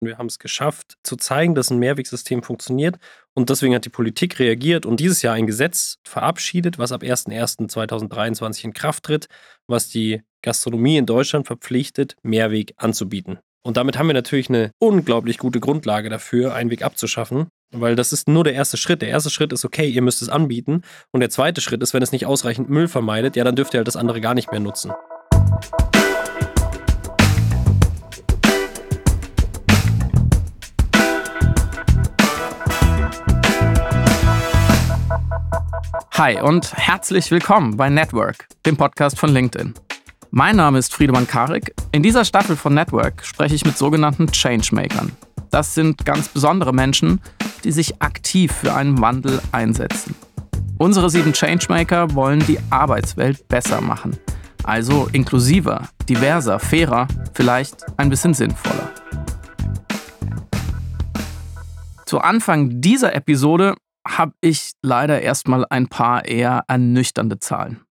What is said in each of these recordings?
Wir haben es geschafft, zu zeigen, dass ein Mehrwegsystem funktioniert. Und deswegen hat die Politik reagiert und dieses Jahr ein Gesetz verabschiedet, was ab 01.01.2023 in Kraft tritt, was die Gastronomie in Deutschland verpflichtet, Mehrweg anzubieten. Und damit haben wir natürlich eine unglaublich gute Grundlage dafür, einen Weg abzuschaffen, weil das ist nur der erste Schritt. Der erste Schritt ist, okay, ihr müsst es anbieten. Und der zweite Schritt ist, wenn es nicht ausreichend Müll vermeidet, ja, dann dürft ihr halt das andere gar nicht mehr nutzen. Hi und herzlich willkommen bei Network, dem Podcast von LinkedIn. Mein Name ist Friedemann Karik. In dieser Staffel von Network spreche ich mit sogenannten Changemakern. Das sind ganz besondere Menschen, die sich aktiv für einen Wandel einsetzen. Unsere sieben Changemaker wollen die Arbeitswelt besser machen. Also inklusiver, diverser, fairer, vielleicht ein bisschen sinnvoller. Zu Anfang dieser Episode habe ich leider erstmal ein paar eher ernüchternde Zahlen.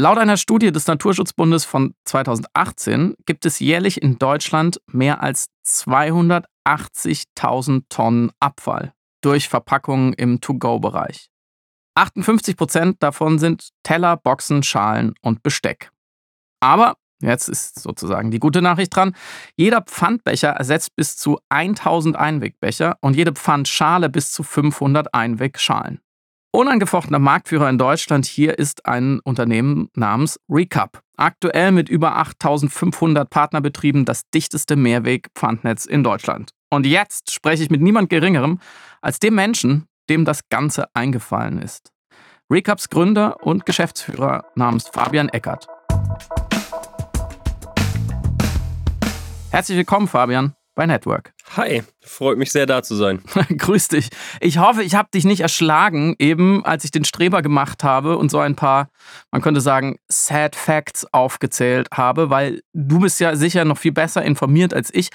Laut einer Studie des Naturschutzbundes von 2018 gibt es jährlich in Deutschland mehr als 280.000 Tonnen Abfall durch Verpackungen im To-Go-Bereich. 58 Prozent davon sind Teller, Boxen, Schalen und Besteck. Aber Jetzt ist sozusagen die gute Nachricht dran. Jeder Pfandbecher ersetzt bis zu 1000 Einwegbecher und jede Pfandschale bis zu 500 Einwegschalen. Unangefochtener Marktführer in Deutschland hier ist ein Unternehmen namens Recap. Aktuell mit über 8500 Partnerbetrieben das dichteste Mehrweg-Pfandnetz in Deutschland. Und jetzt spreche ich mit niemand Geringerem als dem Menschen, dem das Ganze eingefallen ist. Recaps Gründer und Geschäftsführer namens Fabian Eckert. Herzlich willkommen, Fabian, bei Network. Hi, freut mich sehr, da zu sein. Grüß dich. Ich hoffe, ich habe dich nicht erschlagen, eben als ich den Streber gemacht habe und so ein paar, man könnte sagen, Sad Facts aufgezählt habe, weil du bist ja sicher noch viel besser informiert als ich.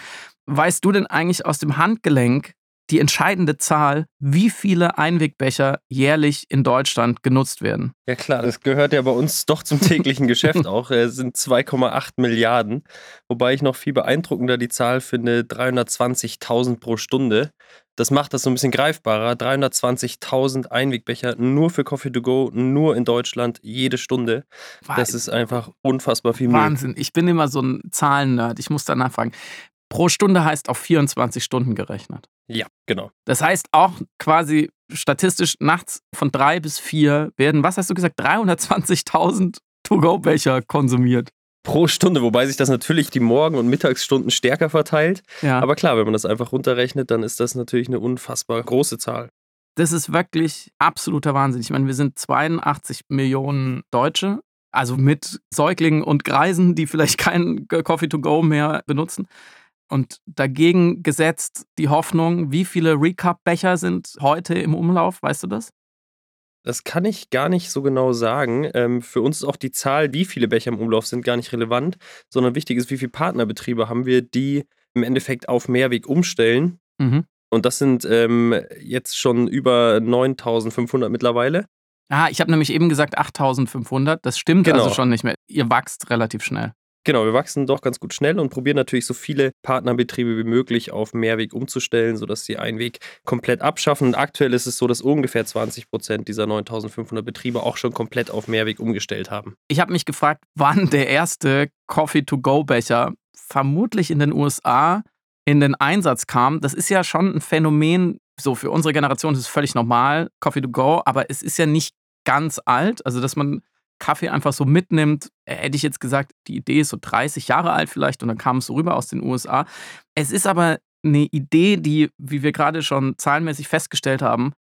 Weißt du denn eigentlich aus dem Handgelenk, die entscheidende Zahl, wie viele Einwegbecher jährlich in Deutschland genutzt werden. Ja klar, das gehört ja bei uns doch zum täglichen Geschäft auch. Es sind 2,8 Milliarden, wobei ich noch viel beeindruckender die Zahl finde, 320.000 pro Stunde. Das macht das so ein bisschen greifbarer. 320.000 Einwegbecher nur für Coffee to go, nur in Deutschland, jede Stunde. Das ist einfach unfassbar viel Müll. Wahnsinn. Ich bin immer so ein Zahlen-Nerd. Ich muss danach fragen. Pro Stunde heißt auf 24 Stunden gerechnet. Ja, genau. Das heißt auch quasi statistisch nachts von drei bis vier werden, was hast du gesagt, 320.000 To-Go-Becher konsumiert. Pro Stunde, wobei sich das natürlich die Morgen- und Mittagsstunden stärker verteilt. Ja. Aber klar, wenn man das einfach runterrechnet, dann ist das natürlich eine unfassbar große Zahl. Das ist wirklich absoluter Wahnsinn. Ich meine, wir sind 82 Millionen Deutsche, also mit Säuglingen und Greisen, die vielleicht kein Coffee to go mehr benutzen. Und dagegen gesetzt die Hoffnung, wie viele Recap-Becher sind heute im Umlauf? Weißt du das? Das kann ich gar nicht so genau sagen. Ähm, für uns ist auch die Zahl, wie viele Becher im Umlauf sind, gar nicht relevant, sondern wichtig ist, wie viele Partnerbetriebe haben wir, die im Endeffekt auf Mehrweg umstellen. Mhm. Und das sind ähm, jetzt schon über 9500 mittlerweile. Ah, ich habe nämlich eben gesagt 8500. Das stimmt genau. also schon nicht mehr. Ihr wachst relativ schnell. Genau, wir wachsen doch ganz gut schnell und probieren natürlich so viele Partnerbetriebe wie möglich auf Mehrweg umzustellen, sodass sie Einweg komplett abschaffen. Und aktuell ist es so, dass ungefähr 20 Prozent dieser 9500 Betriebe auch schon komplett auf Mehrweg umgestellt haben. Ich habe mich gefragt, wann der erste Coffee-to-Go-Becher vermutlich in den USA in den Einsatz kam. Das ist ja schon ein Phänomen, so für unsere Generation ist es völlig normal, Coffee to go, aber es ist ja nicht ganz alt. Also, dass man Kaffee einfach so mitnimmt, äh, hätte ich jetzt gesagt, die Idee ist so 30 Jahre alt vielleicht und dann kam es so rüber aus den USA. Es ist aber eine Idee, die, wie wir gerade schon zahlenmäßig festgestellt haben,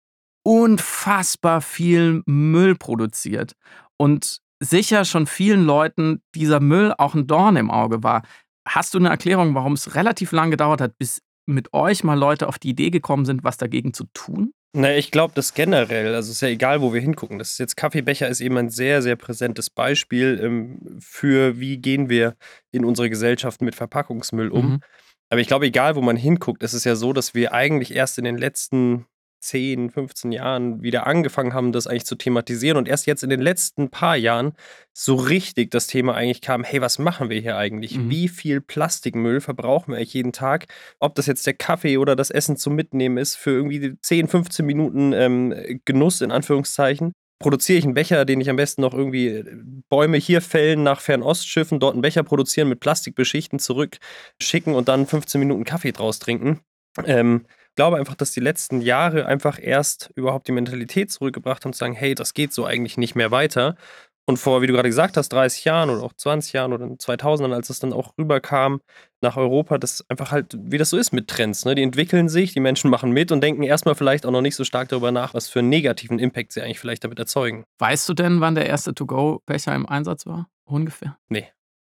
unfassbar viel Müll produziert und sicher schon vielen Leuten dieser Müll auch ein Dorn im Auge war. Hast du eine Erklärung, warum es relativ lange gedauert hat, bis mit euch mal Leute auf die Idee gekommen sind, was dagegen zu tun? Naja, ich glaube, das generell, also es ist ja egal, wo wir hingucken. Das ist jetzt Kaffeebecher ist eben ein sehr, sehr präsentes Beispiel ähm, für, wie gehen wir in unserer Gesellschaft mit Verpackungsmüll um. Mhm. Aber ich glaube, egal, wo man hinguckt, ist es ja so, dass wir eigentlich erst in den letzten 10, 15 Jahren wieder angefangen haben, das eigentlich zu thematisieren und erst jetzt in den letzten paar Jahren so richtig das Thema eigentlich kam, hey, was machen wir hier eigentlich? Mhm. Wie viel Plastikmüll verbrauchen wir eigentlich jeden Tag? Ob das jetzt der Kaffee oder das Essen zum Mitnehmen ist für irgendwie 10, 15 Minuten ähm, Genuss in Anführungszeichen produziere ich einen Becher, den ich am besten noch irgendwie äh, Bäume hier fällen, nach Fernostschiffen, dort einen Becher produzieren, mit Plastik beschichten, zurückschicken und dann 15 Minuten Kaffee draus trinken. Ähm, glaube einfach, dass die letzten Jahre einfach erst überhaupt die Mentalität zurückgebracht haben, zu sagen, hey, das geht so eigentlich nicht mehr weiter. Und vor, wie du gerade gesagt hast, 30 Jahren oder auch 20 Jahren oder 2000ern, als es dann auch rüberkam nach Europa, das einfach halt, wie das so ist mit Trends. Ne? Die entwickeln sich, die Menschen machen mit und denken erstmal vielleicht auch noch nicht so stark darüber nach, was für einen negativen Impact sie eigentlich vielleicht damit erzeugen. Weißt du denn, wann der erste To-Go-Becher im Einsatz war? Ungefähr. Nee.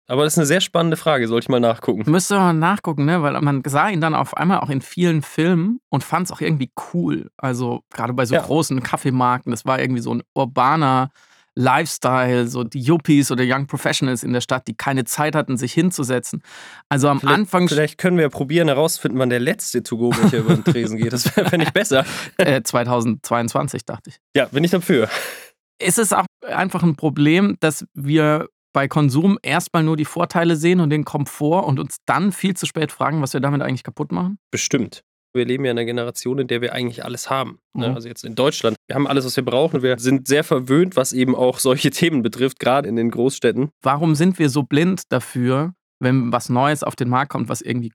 Aber das ist eine sehr spannende Frage, sollte ich mal nachgucken. Müsste man nachgucken, ne? Weil man sah ihn dann auf einmal auch in vielen Filmen und fand es auch irgendwie cool. Also gerade bei so Ja. großen Kaffeemarken, das war irgendwie so ein urbaner Lifestyle, so die Yuppies oder Young Professionals in der Stadt, die keine Zeit hatten, sich hinzusetzen. Also am Vielleicht, Anfang vielleicht können wir probieren herauszufinden, wann der letzte To-Go-Becher über den Tresen geht. Das fände ich besser. äh, 2022, dachte ich. Ja, bin ich dafür. Ist es auch einfach ein Problem, dass wir bei Konsum erstmal nur die Vorteile sehen und den Komfort und uns dann viel zu spät fragen, was wir damit eigentlich kaputt machen? Bestimmt. Wir leben ja in einer Generation, in der wir eigentlich alles haben. Ne? Mhm. Also jetzt in Deutschland. Wir haben alles, was wir brauchen. Wir sind sehr verwöhnt, was eben auch solche Themen betrifft, gerade in den Großstädten. Warum sind wir so blind dafür, wenn was Neues auf den Markt kommt, was irgendwie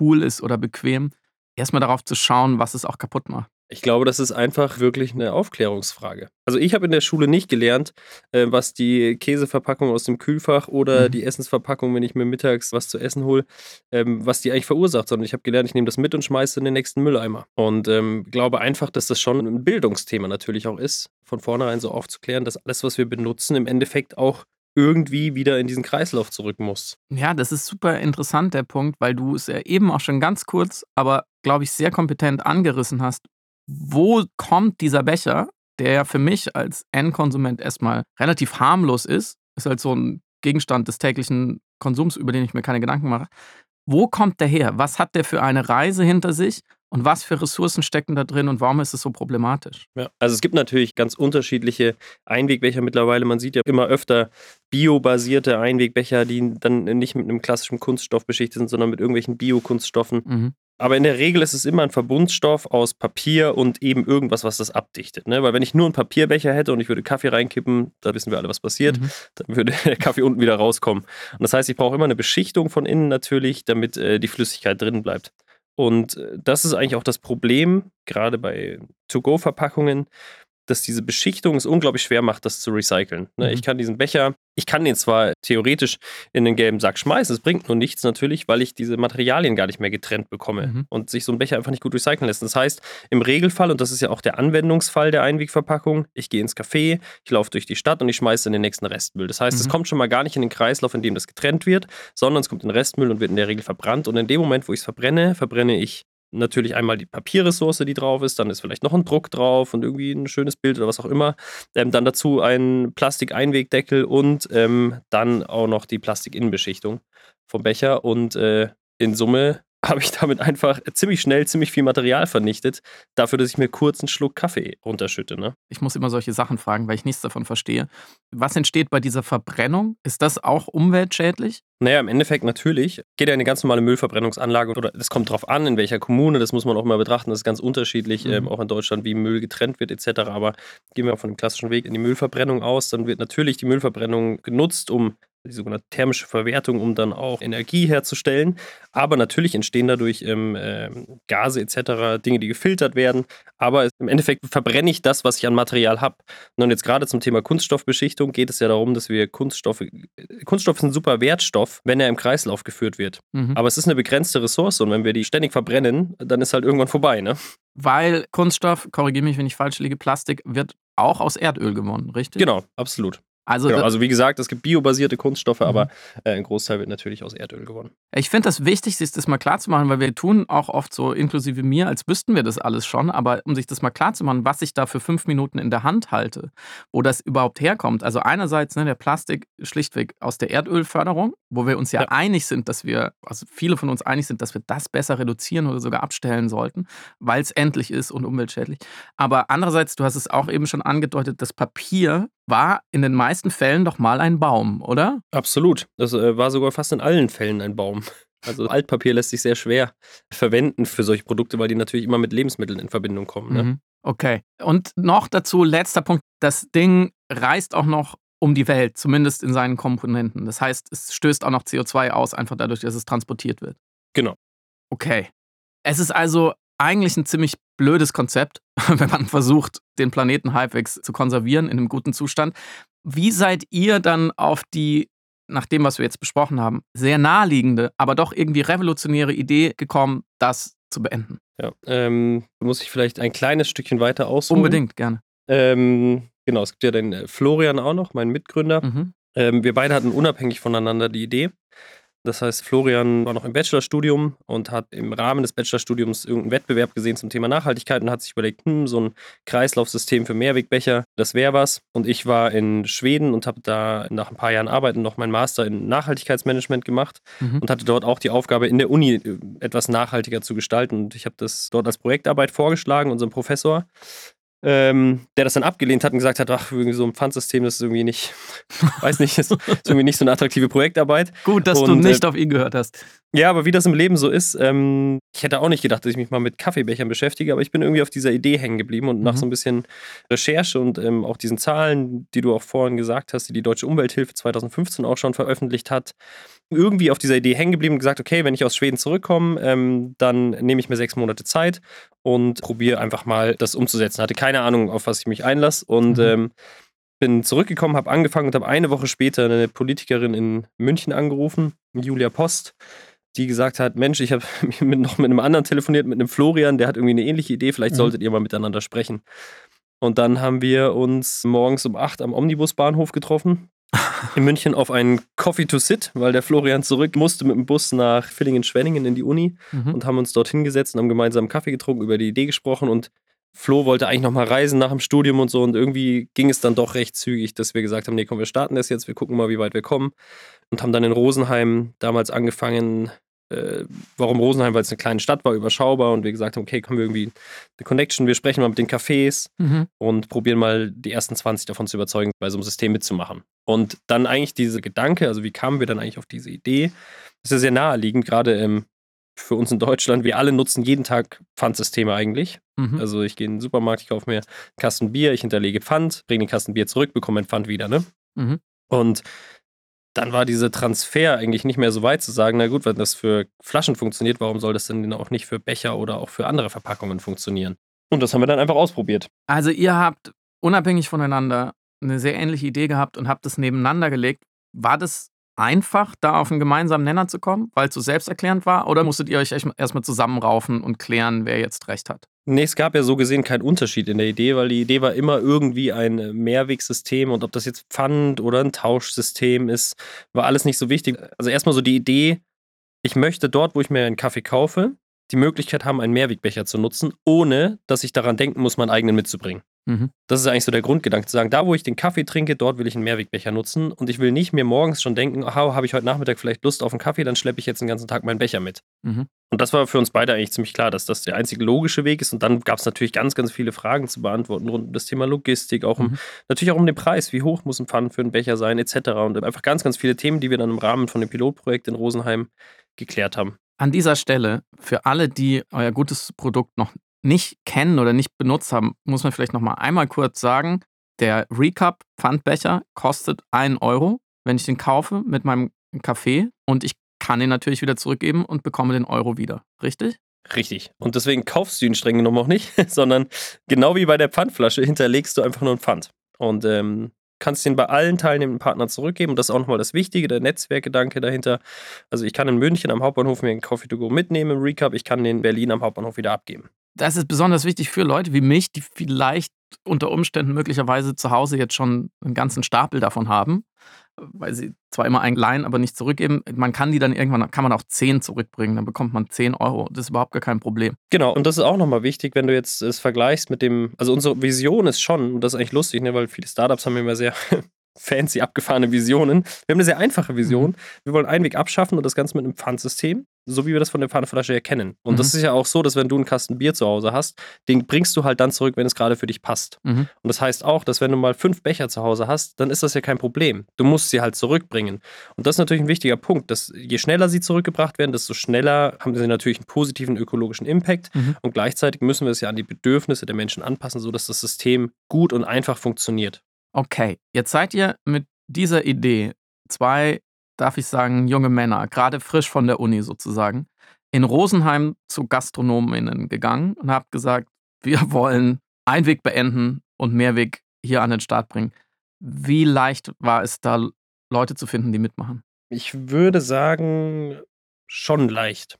cool ist oder bequem, erstmal darauf zu schauen, was es auch kaputt macht? Ich glaube, das ist einfach wirklich eine Aufklärungsfrage. Also ich habe in der Schule nicht gelernt, äh, was die Käseverpackung aus dem Kühlfach oder Mhm. die Essensverpackung, wenn ich mir mittags was zu essen hole, ähm, was die eigentlich verursacht, sondern ich habe gelernt, ich nehme das mit und schmeiße in den nächsten Mülleimer. Und ähm, glaube einfach, dass das schon ein Bildungsthema natürlich auch ist, von vornherein so aufzuklären, dass alles, was wir benutzen, im Endeffekt auch irgendwie wieder in diesen Kreislauf zurück muss. Ja, das ist super interessant, der Punkt, weil du es ja eben auch schon ganz kurz, aber glaube ich sehr kompetent angerissen hast. Wo kommt dieser Becher, der ja für mich als Endkonsument erstmal relativ harmlos ist, ist halt so ein Gegenstand des täglichen Konsums, über den ich mir keine Gedanken mache. Wo kommt der her? Was hat der für eine Reise hinter sich? Und was für Ressourcen stecken da drin und warum ist es so problematisch? Ja, also es gibt natürlich ganz unterschiedliche Einwegbecher mittlerweile. Man sieht ja immer öfter biobasierte Einwegbecher, die dann nicht mit einem klassischen Kunststoff beschichtet sind, sondern mit irgendwelchen Biokunststoffen. Mhm. Aber in der Regel ist es immer ein Verbundstoff aus Papier und eben irgendwas, was das abdichtet. Ne? Weil wenn ich nur einen Papierbecher hätte und ich würde Kaffee reinkippen, da wissen wir alle, was passiert, Mhm. dann würde der Kaffee unten wieder rauskommen. Und das heißt, ich brauche immer eine Beschichtung von innen natürlich, damit äh, die Flüssigkeit drin bleibt. Und äh, das ist eigentlich auch das Problem, gerade bei To-Go-Verpackungen, dass diese Beschichtung es unglaublich schwer macht, das zu recyceln. Ne? Mhm. Ich kann diesen Becher, ich kann den zwar theoretisch in den gelben Sack schmeißen, es bringt nur nichts natürlich, weil ich diese Materialien gar nicht mehr getrennt bekomme Mhm. und sich so ein Becher einfach nicht gut recyceln lässt. Das heißt, im Regelfall, und das ist ja auch der Anwendungsfall der Einwegverpackung, ich gehe ins Café, ich laufe durch die Stadt und ich schmeiße in den nächsten Restmüll. Das heißt, es Mhm. kommt schon mal gar nicht in den Kreislauf, in dem das getrennt wird, sondern es kommt in den Restmüll und wird in der Regel verbrannt. Und in dem Moment, wo ich es verbrenne, verbrenne ich natürlich einmal die Papierressource, die drauf ist, dann ist vielleicht noch ein Druck drauf und irgendwie ein schönes Bild oder was auch immer. Ähm, dann dazu ein Plastikeinwegdeckel und ähm, dann auch noch die Plastikinnenbeschichtung vom Becher. Und äh, in Summe habe ich damit einfach ziemlich schnell ziemlich viel Material vernichtet, dafür, dass ich mir kurz einen Schluck Kaffee runterschütte. Ne? Ich muss immer solche Sachen fragen, weil ich nichts davon verstehe. Was entsteht bei dieser Verbrennung? Ist das auch umweltschädlich? Naja, im Endeffekt natürlich. Geht ja eine ganz normale Müllverbrennungsanlage oder das kommt drauf an, in welcher Kommune, das muss man auch mal betrachten. Das ist ganz unterschiedlich, Mhm. ähm, auch in Deutschland, wie Müll getrennt wird, etc. Aber gehen wir auch von dem klassischen Weg in die Müllverbrennung aus, dann wird natürlich die Müllverbrennung genutzt, um die sogenannte thermische Verwertung, um dann auch Energie herzustellen. Aber natürlich entstehen dadurch ähm, ähm, Gase etc., Dinge, die gefiltert werden. Aber es- im Endeffekt verbrenne ich das, was ich an Material habe. Und jetzt gerade zum Thema Kunststoffbeschichtung geht es ja darum, dass wir Kunststoffe, Kunststoff ist ein super Wertstoff, wenn er im Kreislauf geführt wird. Mhm. Aber es ist eine begrenzte Ressource und wenn wir die ständig verbrennen, dann ist halt irgendwann vorbei, ne? Weil Kunststoff, korrigiere mich, wenn ich falsch liege, Plastik wird auch aus Erdöl gewonnen, richtig? Genau, absolut. Also, Genau, also wie gesagt, es gibt biobasierte Kunststoffe, Mhm. aber äh, ein Großteil wird natürlich aus Erdöl gewonnen. Ich finde das wichtig, sich das mal klar zu machen, weil wir tun auch oft so, inklusive mir, als wüssten wir das alles schon, aber um sich das mal klar zu machen, was ich da für fünf Minuten in der Hand halte, wo das überhaupt herkommt. Also einerseits ne, der Plastik schlichtweg aus der Erdölförderung, wo wir uns ja, Ja. einig sind, dass wir, also viele von uns einig sind, dass wir das besser reduzieren oder sogar abstellen sollten, weil es endlich ist und umweltschädlich. Aber andererseits, du hast es auch eben schon angedeutet, das Papier war in den meisten Fällen doch mal ein Baum, oder? Absolut. Das äh, war sogar fast in allen Fällen ein Baum. Also Altpapier lässt sich sehr schwer verwenden für solche Produkte, weil die natürlich immer mit Lebensmitteln in Verbindung kommen. Ne? Mhm. Okay. Und noch dazu, letzter Punkt, das Ding reist auch noch um die Welt, zumindest in seinen Komponenten. Das heißt, es stößt auch noch CO2 aus, einfach dadurch, dass es transportiert wird. Genau. Okay. Es ist also eigentlich ein ziemlich blödes Konzept, wenn man versucht, den Planeten halbwegs zu konservieren in einem guten Zustand. Wie seid ihr dann auf die, nach dem, was wir jetzt besprochen haben, sehr naheliegende, aber doch irgendwie revolutionäre Idee gekommen, das zu beenden? Ja. Ähm, muss ich vielleicht ein kleines Stückchen weiter ausholen? Unbedingt, gerne. Ähm, genau, es gibt ja den äh, Florian auch noch, mein Mitgründer. Mhm. Ähm, wir beide hatten unabhängig voneinander die Idee. Das heißt, Florian war noch im Bachelorstudium und hat im Rahmen des Bachelorstudiums irgendeinen Wettbewerb gesehen zum Thema Nachhaltigkeit und hat sich überlegt, hm, so ein Kreislaufsystem für Mehrwegbecher, das wäre was. Und ich war in Schweden und habe da nach ein paar Jahren Arbeiten noch meinen Master in Nachhaltigkeitsmanagement gemacht Mhm. und hatte dort auch die Aufgabe, in der Uni äh, etwas nachhaltiger zu gestalten. Und ich habe das dort als Projektarbeit vorgeschlagen, unserem Professor, ähm, der das dann abgelehnt hat und gesagt hat, ach, irgendwie so ein Pfandsystem, das ist irgendwie nicht, weiß nicht, ist, ist irgendwie nicht so eine attraktive Projektarbeit. Gut, dass Und, du nicht äh, auf ihn gehört hast. Ja, aber wie das im Leben so ist, ähm, ich hätte auch nicht gedacht, dass ich mich mal mit Kaffeebechern beschäftige, aber ich bin irgendwie auf dieser Idee hängen geblieben und nach Mhm. so ein bisschen Recherche und ähm, auch diesen Zahlen, die du auch vorhin gesagt hast, die die Deutsche Umwelthilfe 2015 auch schon veröffentlicht hat, irgendwie auf dieser Idee hängen geblieben und gesagt, okay, wenn ich aus Schweden zurückkomme, ähm, dann nehme ich mir sechs Monate Zeit und probiere einfach mal das umzusetzen. Hatte keine Ahnung, auf was ich mich einlasse und Mhm. ähm, bin zurückgekommen, habe angefangen und habe eine Woche später eine Politikerin in München angerufen, Julia Post, die gesagt hat, Mensch, ich habe noch mit einem anderen telefoniert, mit einem Florian, der hat irgendwie eine ähnliche Idee, vielleicht Mhm. solltet ihr mal miteinander sprechen. Und dann haben wir uns morgens um 8 am Omnibusbahnhof getroffen. In München auf einen Coffee to Sit, weil der Florian zurück musste mit dem Bus nach Villingen-Schwenningen in die Uni Mhm. und haben uns dort hingesetzt und haben gemeinsam Kaffee getrunken, über die Idee gesprochen. Und Flo wollte eigentlich nochmal reisen nach dem Studium und so. Und irgendwie ging es dann doch recht zügig, dass wir gesagt haben, nee, komm, wir starten das jetzt, wir gucken mal, wie weit wir kommen. Und haben dann in Rosenheim damals angefangen, äh, warum Rosenheim, weil es eine kleine Stadt war, überschaubar und wir gesagt haben, okay, kommen wir irgendwie eine Connection, wir sprechen mal mit den Cafés Mhm. und probieren mal die ersten 20 davon zu überzeugen, bei so einem System mitzumachen. Und dann eigentlich diese Gedanke, also wie kamen wir dann eigentlich auf diese Idee, ist ja sehr naheliegend, gerade ähm, für uns in Deutschland. Wir alle nutzen jeden Tag Pfandsysteme eigentlich. Mhm. Also ich gehe in den Supermarkt, ich kaufe mir einen Kasten Bier, ich hinterlege Pfand, bringe den Kasten Bier zurück, bekomme mein Pfand wieder. Ne? Mhm. Und dann war dieser Transfer eigentlich nicht mehr so weit zu sagen, na gut, wenn das für Flaschen funktioniert, warum soll das denn auch nicht für Becher oder auch für andere Verpackungen funktionieren? Und das haben wir dann einfach ausprobiert. Also ihr habt unabhängig voneinander eine sehr ähnliche Idee gehabt und habt es nebeneinander gelegt. War das einfach, da auf einen gemeinsamen Nenner zu kommen, weil es so selbsterklärend war? Oder musstet ihr euch erstmal zusammenraufen und klären, wer jetzt recht hat? Nee, es gab ja so gesehen keinen Unterschied in der Idee, weil die Idee war immer irgendwie ein äh, Mehrwegsystem und ob das jetzt Pfand oder ein Tauschsystem ist, war alles nicht so wichtig. Also erstmal so die Idee, ich möchte dort, wo ich mir einen Kaffee kaufe, die Möglichkeit haben, einen Mehrwegbecher zu nutzen, ohne dass ich daran denken muss, meinen eigenen mitzubringen. Mhm. Das ist eigentlich so der Grundgedanke, zu sagen, da wo ich den Kaffee trinke, dort will ich einen Mehrwegbecher nutzen und ich will nicht mir morgens schon denken, aha, habe ich heute Nachmittag vielleicht Lust auf einen Kaffee, dann schleppe ich jetzt den ganzen Tag meinen Becher mit. Mhm. Und das war für uns beide eigentlich ziemlich klar, dass das der einzige logische Weg ist. Und dann gab es natürlich ganz, ganz viele Fragen zu beantworten rund um das Thema Logistik, auch um, Mhm. natürlich auch um den Preis, wie hoch muss ein Pfand für einen Becher sein, etc. Und einfach ganz, ganz viele Themen, die wir dann im Rahmen von dem Pilotprojekt in Rosenheim geklärt haben. An dieser Stelle, für alle, die euer gutes Produkt noch nicht kennen oder nicht benutzt haben, muss man vielleicht noch mal einmal kurz sagen, der Recap Pfandbecher kostet 1 Euro, wenn ich den kaufe mit meinem Kaffee und ich kann ihn natürlich wieder zurückgeben und bekomme den Euro wieder. Richtig? Richtig. Und deswegen kaufst du ihn streng genommen auch nicht, sondern genau wie bei der Pfandflasche hinterlegst du einfach nur ein Pfand. Und ähm, kannst den bei allen teilnehmenden Partnern zurückgeben. Und das ist auch nochmal das Wichtige, der Netzwerkgedanke dahinter. Also ich kann in München am Hauptbahnhof mir einen Coffee to go mitnehmen im Recap, ich kann den in Berlin am Hauptbahnhof wieder abgeben. Das ist besonders wichtig für Leute wie mich, die vielleicht unter Umständen möglicherweise zu Hause jetzt schon einen ganzen Stapel davon haben, weil sie zwar immer einen leihen, aber nicht zurückgeben. Man kann die dann irgendwann, kann man auch 10 zurückbringen, dann bekommt man 10 Euro. Das ist überhaupt gar kein Problem. Genau, und das ist auch nochmal wichtig, wenn du jetzt es vergleichst mit dem, also unsere Vision ist schon, und das ist eigentlich lustig, ne, weil viele Startups haben immer sehr fancy abgefahrene Visionen. Wir haben eine sehr einfache Vision. Mhm. Wir wollen Einweg abschaffen und das Ganze mit einem Pfandsystem, so wie wir das von der Pfandflasche erkennen. Und mhm. das ist ja auch so, dass wenn du einen Kasten Bier zu Hause hast, den bringst du halt dann zurück, wenn es gerade für dich passt. Mhm. Und das heißt auch, dass wenn du mal fünf Becher zu Hause hast, dann ist das ja kein Problem. Du musst sie halt zurückbringen. Und das ist natürlich ein wichtiger Punkt, dass je schneller sie zurückgebracht werden, desto schneller haben sie natürlich einen positiven ökologischen Impact. Mhm. Und gleichzeitig müssen wir es ja an die Bedürfnisse der Menschen anpassen, sodass das System gut und einfach funktioniert. Okay, jetzt seid ihr mit dieser Idee zwei, darf ich sagen, junge Männer, gerade frisch von der Uni sozusagen, in Rosenheim zu GastronomInnen gegangen und habt gesagt, wir wollen Einweg beenden und Mehrweg hier an den Start bringen. Wie leicht war es da, Leute zu finden, die mitmachen? Ich würde sagen, schon leicht.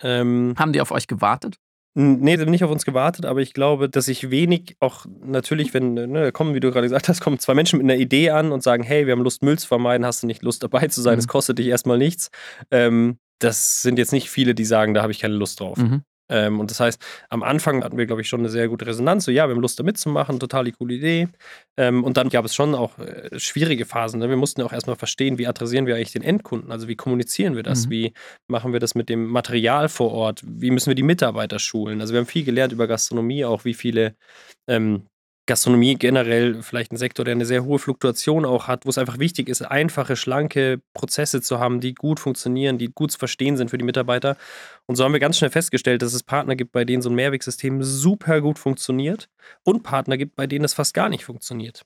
Ähm, Haben die auf euch gewartet? Nee, nicht auf uns gewartet, aber ich glaube, dass ich wenig auch natürlich, wenn, ne, kommen, wie du gerade gesagt hast, kommen zwei Menschen mit einer Idee an und sagen, hey, wir haben Lust, Müll zu vermeiden, hast du nicht Lust dabei zu sein, es mhm. kostet dich erstmal nichts. Ähm, das sind jetzt nicht viele, die sagen, da habe ich keine Lust drauf. Mhm. Ähm, und das heißt, am Anfang hatten wir, glaube ich, schon eine sehr gute Resonanz. So, ja, wir haben Lust, da mitzumachen, total die coole Idee. Ähm, und dann gab es schon auch äh, schwierige Phasen. Ne? Wir mussten ja auch erstmal verstehen, wie adressieren wir eigentlich den Endkunden? Also, wie kommunizieren wir das? Mhm. Wie machen wir das mit dem Material vor Ort? Wie müssen wir die Mitarbeiter schulen? Also, wir haben viel gelernt über Gastronomie, auch wie viele ähm, Gastronomie generell vielleicht ein Sektor, der eine sehr hohe Fluktuation auch hat, wo es einfach wichtig ist, einfache, schlanke Prozesse zu haben, die gut funktionieren, die gut zu verstehen sind für die Mitarbeiter. Und so haben wir ganz schnell festgestellt, dass es Partner gibt, bei denen so ein Mehrwegsystem super gut funktioniert und Partner gibt, bei denen es fast gar nicht funktioniert.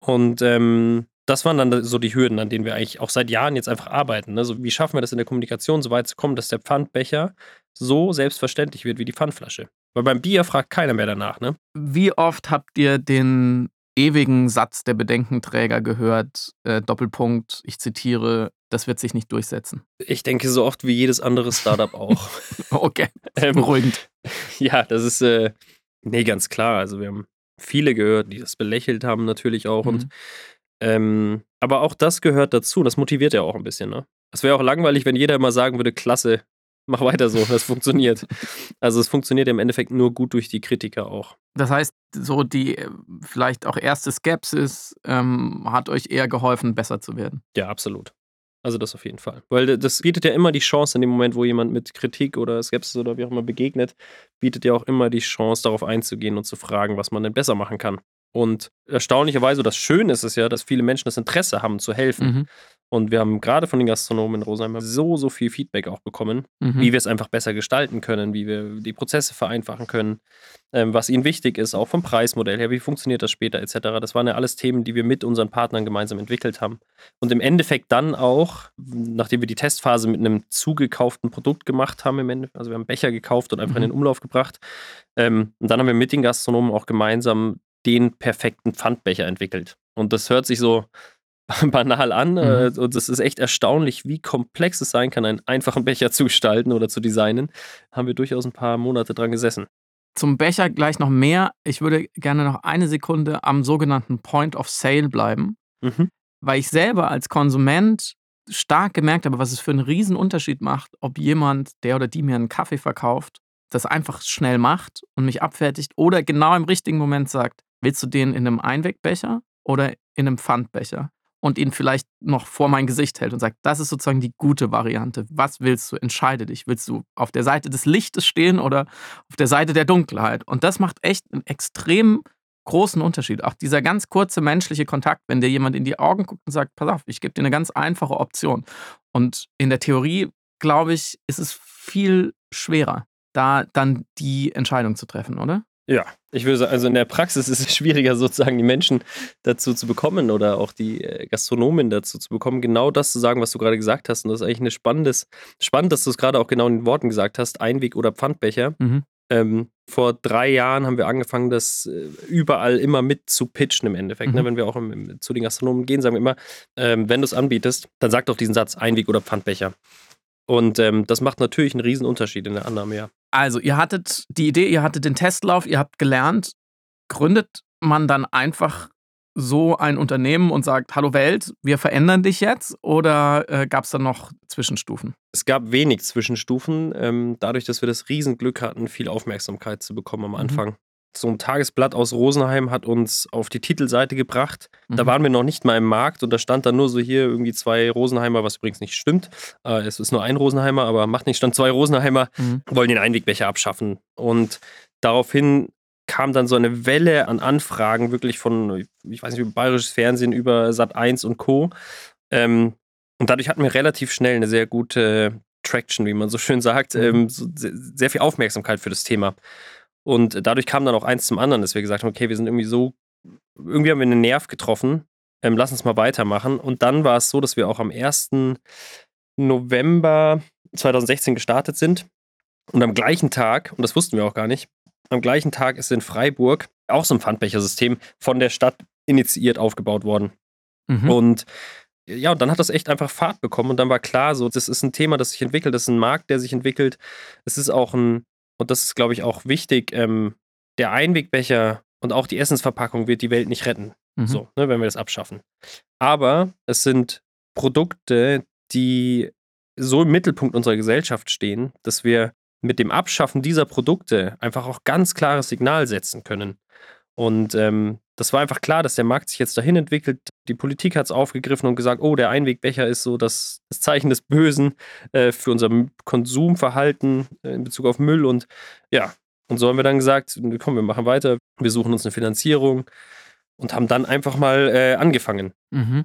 Und ähm, das waren dann so die Hürden, an denen wir eigentlich auch seit Jahren jetzt einfach arbeiten. Ne? So, wie schaffen wir das in der Kommunikation so weit zu kommen, dass der Pfandbecher so selbstverständlich wird wie die Pfandflasche? Weil beim Bier fragt keiner mehr danach, ne? Wie oft habt ihr den ewigen Satz der Bedenkenträger gehört, äh, Doppelpunkt, ich zitiere, das wird sich nicht durchsetzen? Ich denke so oft wie jedes andere Startup auch. okay, ähm, beruhigend. Ja, das ist, äh, nee, ganz klar. Also wir haben viele gehört, die das belächelt haben natürlich auch mhm. und ähm, aber auch das gehört dazu. Das motiviert ja auch ein bisschen, ne? Es wäre auch langweilig, wenn jeder immer sagen würde, klasse, mach weiter so, das funktioniert. Also es funktioniert im Endeffekt nur gut durch die Kritiker auch. Das heißt, so die äh, vielleicht auch erste Skepsis ähm, hat euch eher geholfen, besser zu werden. Ja, absolut. Also das auf jeden Fall. Weil das bietet ja immer die Chance in dem Moment, wo jemand mit Kritik oder Skepsis oder wie auch immer begegnet, bietet ja auch immer die Chance, darauf einzugehen und zu fragen, was man denn besser machen kann. Und erstaunlicherweise, das Schöne ist es ja, dass viele Menschen das Interesse haben, zu helfen. Mhm. Und wir haben gerade von den Gastronomen in Rosenheim so, so viel Feedback auch bekommen, mhm. wie wir es einfach besser gestalten können, wie wir die Prozesse vereinfachen können, ähm, was ihnen wichtig ist, auch vom Preismodell her, wie funktioniert das später etc. Das waren ja alles Themen, die wir mit unseren Partnern gemeinsam entwickelt haben. Und im Endeffekt dann auch, nachdem wir die Testphase mit einem zugekauften Produkt gemacht haben, im Endeffekt, also wir haben Becher gekauft und einfach mhm. in den Umlauf gebracht. Ähm, und dann haben wir mit den Gastronomen auch gemeinsam den perfekten Pfandbecher entwickelt. Und das hört sich so banal an mhm. Äh, und es ist echt erstaunlich, wie komplex es sein kann, einen einfachen Becher zu gestalten oder zu designen. Haben wir durchaus ein paar Monate dran gesessen. Zum Becher gleich noch mehr. Ich würde gerne noch eine Sekunde am sogenannten Point of Sale bleiben, mhm. weil ich selber als Konsument stark gemerkt habe, was es für einen riesen Unterschied macht, ob jemand, der oder die mir einen Kaffee verkauft, das einfach schnell macht und mich abfertigt oder genau im richtigen Moment sagt, willst du den in einem Einwegbecher oder in einem Pfandbecher? Und ihn vielleicht noch vor mein Gesicht hält und sagt, das ist sozusagen die gute Variante. Was willst du? Entscheide dich. Willst du auf der Seite des Lichtes stehen oder auf der Seite der Dunkelheit? Und das macht echt einen extrem großen Unterschied. Auch dieser ganz kurze menschliche Kontakt, wenn dir jemand in die Augen guckt und sagt, pass auf, ich gebe dir eine ganz einfache Option. Und in der Theorie, glaube ich, ist es viel schwerer, da dann die Entscheidung zu treffen, oder? Ja, ich würde sagen, also in der Praxis ist es schwieriger, sozusagen die Menschen dazu zu bekommen oder auch die äh, Gastronomen dazu zu bekommen, genau das zu sagen, was du gerade gesagt hast. Und das ist eigentlich ein spannendes, spannend, dass du es gerade auch genau in den Worten gesagt hast: Einweg- oder Pfandbecher. Mhm. Ähm, vor drei Jahren haben wir angefangen, das äh, überall immer mit zu pitchen im Endeffekt. Ne? Mhm. Ne? Wenn wir auch im, im, zu den Gastronomen gehen, sagen wir immer, ähm, wenn du es anbietest, dann sag doch diesen Satz, Einweg- oder Pfandbecher. Und ähm, das macht natürlich einen riesen Unterschied in der Annahme, ja. Also, ihr hattet die Idee, ihr hattet den Testlauf, ihr habt gelernt, gründet man dann einfach so ein Unternehmen und sagt, hallo Welt, wir verändern dich jetzt? Oder äh, gab es da noch Zwischenstufen? Es gab wenig Zwischenstufen, ähm, dadurch, dass wir das Riesenglück hatten, viel Aufmerksamkeit zu bekommen am mhm. Anfang. Mhm. So ein Tagesblatt aus Rosenheim hat uns auf die Titelseite gebracht. Mhm. Da waren wir noch nicht mal im Markt und da stand dann nur so hier irgendwie zwei Rosenheimer, was übrigens nicht stimmt. Äh, es ist nur ein Rosenheimer, aber macht nicht, stand zwei Rosenheimer, mhm. wollen den Einwegbecher abschaffen. Und daraufhin kam dann so eine Welle an Anfragen, wirklich von, ich weiß nicht, bayerisches Fernsehen über Sat 1 und Co. Ähm, und dadurch hatten wir relativ schnell eine sehr gute Traction, wie man so schön sagt, mhm. ähm, so sehr viel Aufmerksamkeit für das Thema. Und dadurch kam dann auch eins zum anderen, dass wir gesagt haben, okay, wir sind irgendwie so, irgendwie haben wir einen Nerv getroffen, ähm, lass uns mal weitermachen. Und dann war es so, dass wir auch am 1. November 2016 gestartet sind. Und am gleichen Tag, und das wussten wir auch gar nicht, am gleichen Tag ist in Freiburg auch so ein Pfandbechersystem von der Stadt initiiert aufgebaut worden. Mhm. Und ja, und dann hat das echt einfach Fahrt bekommen und dann war klar, so, das ist ein Thema, das sich entwickelt, das ist ein Markt, der sich entwickelt. Es ist auch ein, und das ist, glaube ich, auch wichtig, ähm, der Einwegbecher und auch die Essensverpackung wird die Welt nicht retten. Mhm. So, ne, wenn wir das abschaffen. Aber es sind Produkte, die so im Mittelpunkt unserer Gesellschaft stehen, dass wir mit dem Abschaffen dieser Produkte einfach auch ganz klares Signal setzen können. Und ähm, das war einfach klar, dass der Markt sich jetzt dahin entwickelt. Die Politik hat es aufgegriffen und gesagt, oh, der Einwegbecher ist so das, das Zeichen des Bösen äh, für unser Konsumverhalten äh, in Bezug auf Müll. Und ja, und so haben wir dann gesagt, komm, wir machen weiter, wir suchen uns eine Finanzierung und haben dann einfach mal äh, angefangen. Mhm.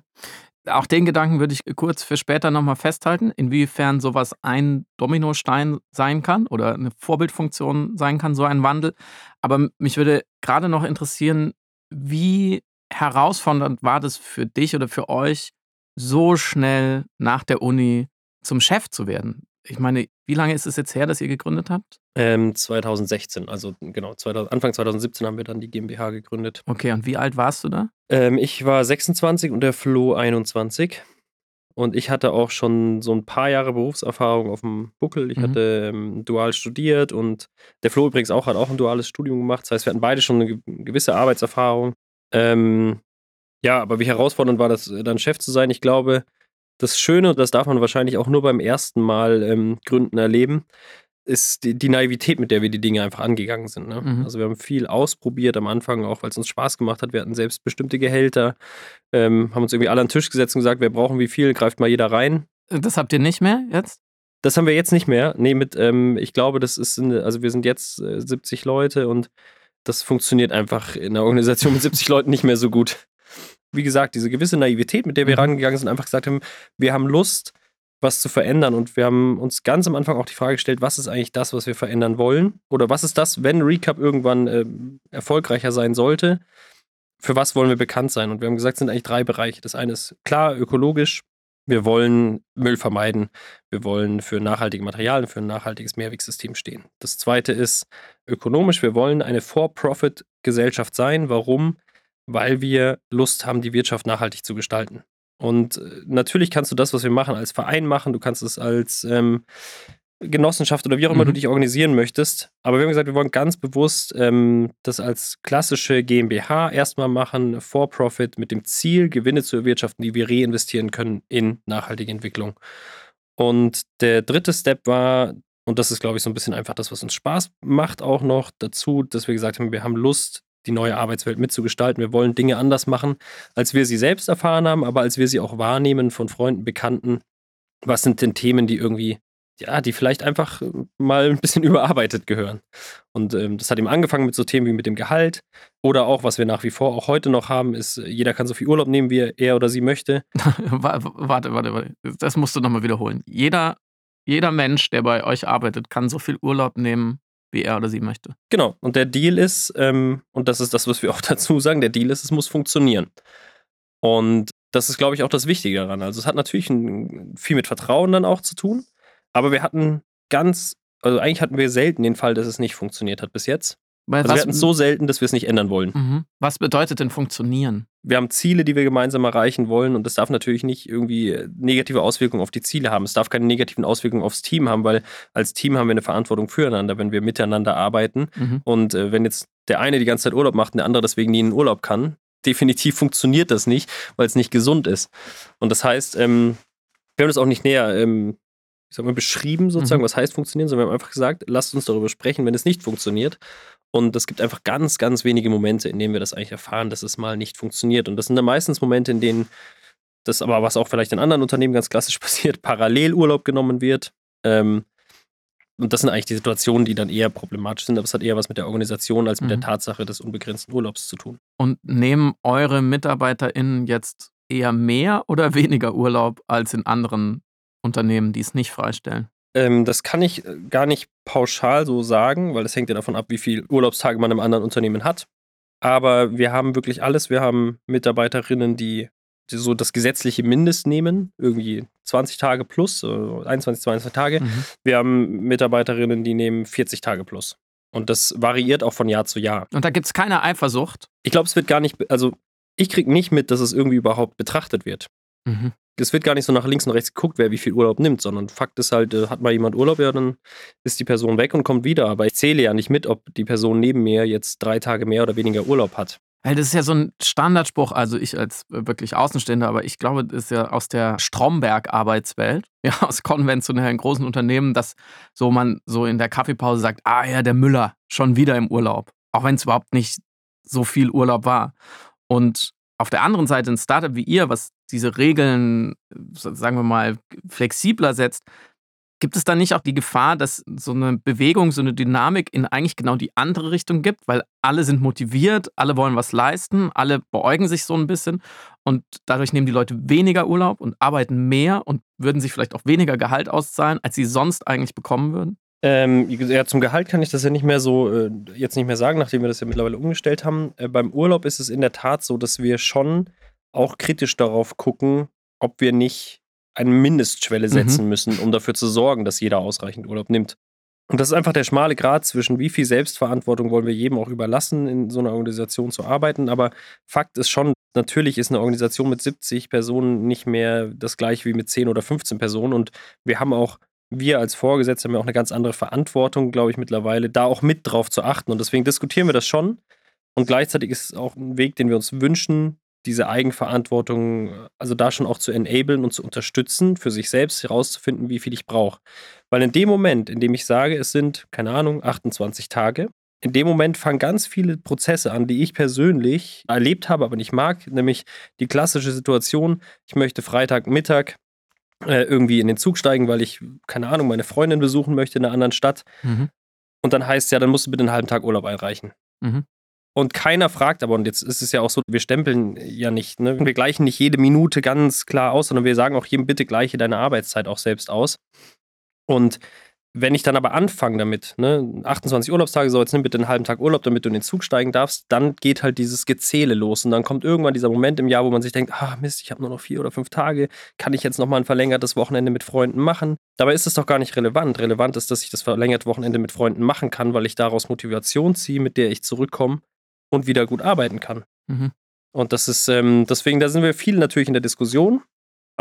Auch den Gedanken würde ich kurz für später nochmal festhalten, inwiefern sowas ein Dominostein sein kann oder eine Vorbildfunktion sein kann, so ein Wandel. Aber mich würde gerade noch interessieren, wie herausfordernd war das für dich oder für euch, so schnell nach der Uni zum Chef zu werden? Ich meine, wie lange ist es jetzt her, dass ihr gegründet habt? Ähm, 2016, also genau, 2000, Anfang 2017 haben wir dann die GmbH gegründet. Okay, und wie alt warst du da? Ähm, ich war 26 und der Flo 21. Und ich hatte auch schon so ein paar Jahre Berufserfahrung auf dem Buckel. Ich mhm. hatte ähm, dual studiert und der Flo übrigens auch hat auch ein duales Studium gemacht. Das heißt, wir hatten beide schon eine gewisse Arbeitserfahrung. Ähm, ja, aber wie herausfordernd war das, dann Chef zu sein? Ich glaube, das Schöne, das darf man wahrscheinlich auch nur beim ersten Mal ähm, Gründen erleben, ist die, die, Naivität, mit der wir die Dinge einfach angegangen sind. Ne? Mhm. Also wir haben viel ausprobiert am Anfang, auch weil es uns Spaß gemacht hat. Wir hatten selbstbestimmte Gehälter, ähm, haben uns irgendwie alle an den Tisch gesetzt und gesagt, wir brauchen wie viel, greift mal jeder rein. Das habt ihr nicht mehr jetzt? Das haben wir jetzt nicht mehr. Nee, mit, ähm, ich glaube, das ist, also wir sind jetzt äh, 70 Leute und das funktioniert einfach in einer Organisation mit 70 Leuten nicht mehr so gut wie gesagt, diese gewisse Naivität, mit der wir mhm. rangegangen sind, einfach gesagt haben, wir haben Lust, was zu verändern. Und wir haben uns ganz am Anfang auch die Frage gestellt, was ist eigentlich das, was wir verändern wollen? Oder was ist das, wenn Recap irgendwann äh, erfolgreicher sein sollte? Für was wollen wir bekannt sein? Und wir haben gesagt, es sind eigentlich drei Bereiche. Das eine ist klar ökologisch. Wir wollen Müll vermeiden. Wir wollen für nachhaltige Materialien, für ein nachhaltiges Mehrwegsystem stehen. Das zweite ist ökonomisch. Wir wollen eine For-Profit-Gesellschaft sein. Warum? weil wir Lust haben, die Wirtschaft nachhaltig zu gestalten. Und äh, natürlich kannst du das, was wir machen, als Verein machen, du kannst es als ähm, Genossenschaft oder wie auch immer mhm. du dich organisieren möchtest. Aber wir haben gesagt, wir wollen ganz bewusst ähm, das als klassische GmbH erstmal machen, For-Profit, mit dem Ziel, Gewinne zu erwirtschaften, die wir reinvestieren können in nachhaltige Entwicklung. Und der dritte Step war, und das ist, glaube ich, so ein bisschen einfach das, was uns Spaß macht, auch noch dazu, dass wir gesagt haben, wir haben Lust, die neue Arbeitswelt mitzugestalten. Wir wollen Dinge anders machen, als wir sie selbst erfahren haben, aber als wir sie auch wahrnehmen von Freunden, Bekannten. Was sind denn Themen, die irgendwie, ja, die vielleicht einfach mal ein bisschen überarbeitet gehören? Und ähm, das hat eben angefangen mit so Themen wie mit dem Gehalt oder auch, was wir nach wie vor auch heute noch haben, ist, jeder kann so viel Urlaub nehmen, wie er oder sie möchte. warte, warte, warte. Das musst du nochmal wiederholen. Jeder, jeder Mensch, der bei euch arbeitet, kann so viel Urlaub nehmen, wie er oder sie möchte. Genau. Und der Deal ist, ähm, und das ist das, was wir auch dazu sagen, der Deal ist, es muss funktionieren. Und das ist, glaube ich, auch das Wichtige daran. Also es hat natürlich ein, viel mit Vertrauen dann auch zu tun, aber wir hatten ganz, also eigentlich hatten wir selten den Fall, dass es nicht funktioniert hat bis jetzt. Weil also wir hatten es so selten, dass wir es nicht ändern wollen. Mhm. Was bedeutet denn funktionieren? Wir haben Ziele, die wir gemeinsam erreichen wollen und das darf natürlich nicht irgendwie negative Auswirkungen auf die Ziele haben. Es darf keine negativen Auswirkungen aufs Team haben, weil als Team haben wir eine Verantwortung füreinander, wenn wir miteinander arbeiten. Mhm. Und äh, wenn jetzt der eine die ganze Zeit Urlaub macht und der andere deswegen nie in den Urlaub kann, definitiv funktioniert das nicht, weil es nicht gesund ist. Und das heißt, ähm, wir haben das auch nicht näher ähm, ich sag mal, beschrieben, sozusagen, mhm. was heißt funktionieren, sondern wir haben einfach gesagt, lasst uns darüber sprechen, wenn es nicht funktioniert. Und es gibt einfach ganz, ganz wenige Momente, in denen wir das eigentlich erfahren, dass es mal nicht funktioniert. Und das sind dann meistens Momente, in denen das aber, was auch vielleicht in anderen Unternehmen ganz klassisch passiert, parallel Urlaub genommen wird. Ähm, und das sind eigentlich die Situationen, die dann eher problematisch sind, aber es hat eher was mit der Organisation als mit mhm. der Tatsache des unbegrenzten Urlaubs zu tun. Und nehmen eure MitarbeiterInnen jetzt eher mehr oder weniger Urlaub als in anderen Unternehmen, die es nicht freistellen? Ähm, das kann ich äh, gar nicht pauschal so sagen, weil das hängt ja davon ab, wie viele Urlaubstage man im anderen Unternehmen hat. Aber wir haben wirklich alles. Wir haben Mitarbeiterinnen, die, die so das gesetzliche Mindest nehmen, irgendwie 20 Tage plus, 21, 22 Tage. Mhm. Wir haben Mitarbeiterinnen, die nehmen 40 Tage plus. Und das variiert auch von Jahr zu Jahr. Und da gibt es keine Eifersucht? Ich glaube, es wird gar nicht, also ich kriege nicht mit, dass es irgendwie überhaupt betrachtet wird. Mhm es wird gar nicht so nach links und rechts geguckt, wer wie viel Urlaub nimmt, sondern Fakt ist halt, äh, hat mal jemand Urlaub, ja, dann ist die Person weg und kommt wieder. Aber ich zähle ja nicht mit, ob die Person neben mir jetzt drei Tage mehr oder weniger Urlaub hat. Weil das ist ja so ein Standardspruch, also ich als wirklich Außenstehender, aber ich glaube, das ist ja aus der Stromberg-Arbeitswelt, ja, aus konventionellen großen Unternehmen, dass so man so in der Kaffeepause sagt, ah ja, der Müller, schon wieder im Urlaub. Auch wenn es überhaupt nicht so viel Urlaub war. Und auf der anderen Seite ein Startup wie ihr, was diese Regeln, sagen wir mal, flexibler setzt, gibt es da nicht auch die Gefahr, dass so eine Bewegung, so eine Dynamik in eigentlich genau die andere Richtung gibt, weil alle sind motiviert, alle wollen was leisten, alle beäugen sich so ein bisschen und dadurch nehmen die Leute weniger Urlaub und arbeiten mehr und würden sich vielleicht auch weniger Gehalt auszahlen, als sie sonst eigentlich bekommen würden? Ähm, ja, zum Gehalt kann ich das ja nicht mehr so äh, jetzt nicht mehr sagen, nachdem wir das ja mittlerweile umgestellt haben. Äh, beim Urlaub ist es in der Tat so, dass wir schon auch kritisch darauf gucken, ob wir nicht eine Mindestschwelle mhm. setzen mhm. müssen, um dafür zu sorgen, dass jeder ausreichend Urlaub nimmt. Und das ist einfach der schmale Grad zwischen, wie viel Selbstverantwortung wollen wir jedem auch überlassen, in so einer Organisation zu arbeiten. Aber Fakt ist schon, natürlich ist eine Organisation mit 70 Personen nicht mehr das gleiche wie mit 10 oder 15 Personen. Und wir haben auch wir als Vorgesetzte haben ja auch eine ganz andere Verantwortung, glaube ich, mittlerweile, da auch mit drauf zu achten. Und deswegen diskutieren wir das schon. Und gleichzeitig ist es auch ein Weg, den wir uns wünschen, diese Eigenverantwortung, also da schon auch zu enablen und zu unterstützen, für sich selbst herauszufinden, wie viel ich brauche. Weil in dem Moment, in dem ich sage, es sind, keine Ahnung, 28 Tage, in dem Moment fangen ganz viele Prozesse an, die ich persönlich erlebt habe, aber nicht mag, nämlich die klassische Situation, ich möchte Freitagmittag äh, irgendwie in den Zug steigen, weil ich, keine Ahnung, meine Freundin besuchen möchte in einer anderen Stadt. Mhm. Und dann heißt es ja, dann musst du bitte einen halben Tag Urlaub einreichen. Mhm. Und keiner fragt aber, und jetzt ist es ja auch so, wir stempeln ja nicht, ne? wir gleichen nicht jede Minute ganz klar aus, sondern wir sagen auch jedem, bitte gleiche deine Arbeitszeit auch selbst aus. Und wenn ich dann aber anfange damit, ne, 28 Urlaubstage, so jetzt nimm bitte einen halben Tag Urlaub, damit du in den Zug steigen darfst, dann geht halt dieses Gezähle los und dann kommt irgendwann dieser Moment im Jahr, wo man sich denkt, ah Mist, ich habe nur noch vier oder fünf Tage, kann ich jetzt nochmal ein verlängertes Wochenende mit Freunden machen? Dabei ist es doch gar nicht relevant. Relevant ist, dass ich das verlängerte Wochenende mit Freunden machen kann, weil ich daraus Motivation ziehe, mit der ich zurückkomme und wieder gut arbeiten kann. Mhm. Und das ist, ähm, deswegen, da sind wir viel natürlich in der Diskussion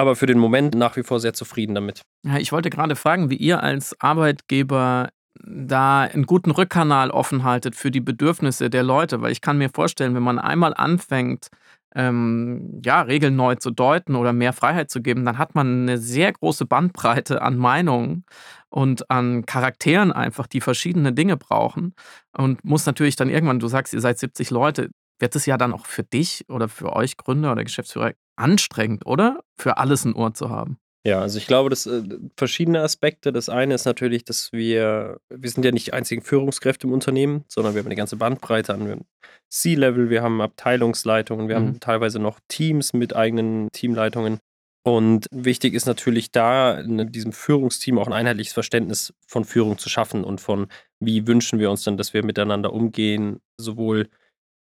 aber für den Moment nach wie vor sehr zufrieden damit. Ja, ich wollte gerade fragen, wie ihr als Arbeitgeber da einen guten Rückkanal offen haltet für die Bedürfnisse der Leute, weil ich kann mir vorstellen, wenn man einmal anfängt, ähm, ja, Regeln neu zu deuten oder mehr Freiheit zu geben, dann hat man eine sehr große Bandbreite an Meinungen und an Charakteren einfach, die verschiedene Dinge brauchen und muss natürlich dann irgendwann, du sagst, ihr seid 70 Leute, wird es ja dann auch für dich oder für euch Gründer oder Geschäftsführer anstrengend, oder? Für alles ein Ohr zu haben. Ja, also ich glaube, dass äh, verschiedene Aspekte. Das eine ist natürlich, dass wir, wir sind ja nicht die einzigen Führungskräfte im Unternehmen, sondern wir haben eine ganze Bandbreite an C-Level, wir haben Abteilungsleitungen, wir mhm. haben teilweise noch Teams mit eigenen Teamleitungen. Und wichtig ist natürlich da, in diesem Führungsteam auch ein einheitliches Verständnis von Führung zu schaffen und von, wie wünschen wir uns dann, dass wir miteinander umgehen, sowohl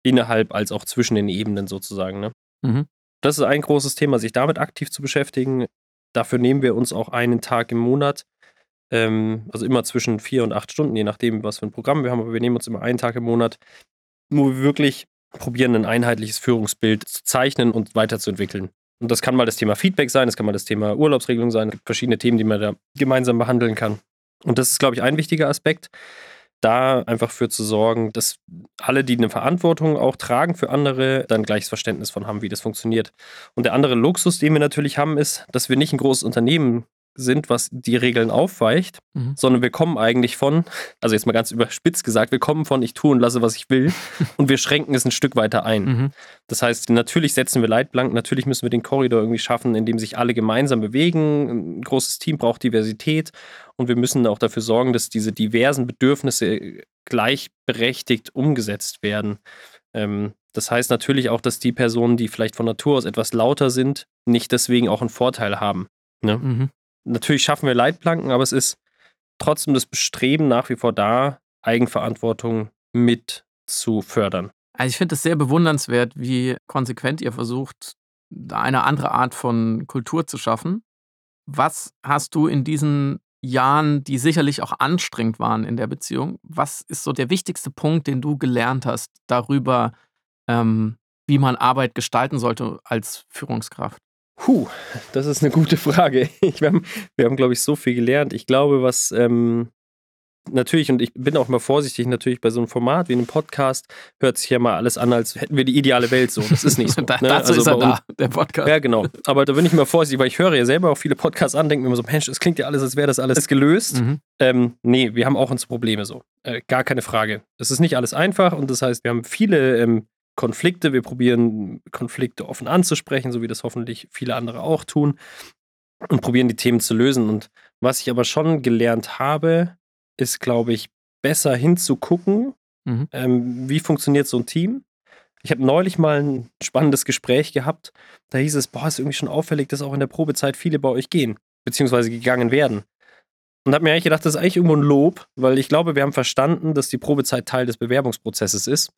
innerhalb als auch zwischen den Ebenen sozusagen. Ne? Mhm. Das ist ein großes Thema, sich damit aktiv zu beschäftigen. Dafür nehmen wir uns auch einen Tag im Monat, Ähm, also immer zwischen vier und acht Stunden, je nachdem, was für ein Programm wir haben. Aber wir nehmen uns immer einen Tag im Monat, wo wir wirklich probieren, ein einheitliches Führungsbild zu zeichnen und weiterzuentwickeln. Und das kann mal das Thema Feedback sein, das kann mal das Thema Urlaubsregelung sein. Es gibt verschiedene Themen, die man da gemeinsam behandeln kann. Und das ist, glaube ich, ein wichtiger Aspekt, da einfach für zu sorgen, dass alle, die eine Verantwortung auch tragen für andere, dann gleiches Verständnis von haben, wie das funktioniert. Und der andere Luxus, den wir natürlich haben, ist, dass wir nicht ein großes Unternehmen sind, was die Regeln aufweicht, mhm. sondern wir kommen eigentlich von, also jetzt mal ganz überspitzt gesagt, wir kommen von ich tue und lasse, was ich will und wir schränken es ein Stück weiter ein. Mhm. Das heißt, natürlich setzen wir Leitplanken, natürlich müssen wir den Korridor irgendwie schaffen, in dem sich alle gemeinsam bewegen. Ein großes Team braucht Diversität und wir müssen auch dafür sorgen, dass diese diversen Bedürfnisse gleichberechtigt umgesetzt werden. Ähm, das heißt natürlich auch, dass die Personen, die vielleicht von Natur aus etwas lauter sind, nicht deswegen auch einen Vorteil haben. Ne? Mhm natürlich schaffen wir Leitplanken, aber es ist trotzdem das Bestreben nach wie vor da, Eigenverantwortung mit zu fördern. Also ich finde es sehr bewundernswert, wie konsequent ihr versucht, eine andere Art von Kultur zu schaffen. Was hast du in diesen Jahren, die sicherlich auch anstrengend waren in der Beziehung, was ist so der wichtigste Punkt, den du gelernt hast darüber, ähm, wie man Arbeit gestalten sollte als Führungskraft? Puh, das ist eine gute Frage. Ich, wir haben, wir haben glaube ich, so viel gelernt. Ich glaube, was ähm, natürlich, und ich bin auch mal vorsichtig, natürlich bei so einem Format wie einem Podcast hört sich ja mal alles an, als hätten wir die ideale Welt so. Das ist nicht so. da, ne? Dazu also ist er da, der Podcast. Ja, genau. Aber da bin ich mal vorsichtig, weil ich höre ja selber auch viele Podcasts an, denke mir immer so, Mensch, es klingt ja alles, als wäre das alles gelöst. Mhm. Ähm, nee, wir haben auch unsere Probleme so. Äh, gar keine Frage. Es ist nicht alles einfach und das heißt, wir haben viele ähm, Konflikte. Wir probieren Konflikte offen anzusprechen, so wie das hoffentlich viele andere auch tun. Und probieren die Themen zu lösen. Und was ich aber schon gelernt habe, ist, glaube ich, besser hinzugucken, mhm. ähm, wie funktioniert so ein Team. Ich habe neulich mal ein spannendes Gespräch gehabt. Da hieß es, boah, ist irgendwie schon auffällig, dass auch in der Probezeit viele bei euch gehen, beziehungsweise gegangen werden. Und habe mir eigentlich gedacht, das ist eigentlich irgendwo ein Lob, weil ich glaube, wir haben verstanden, dass die Probezeit Teil des Bewerbungsprozesses ist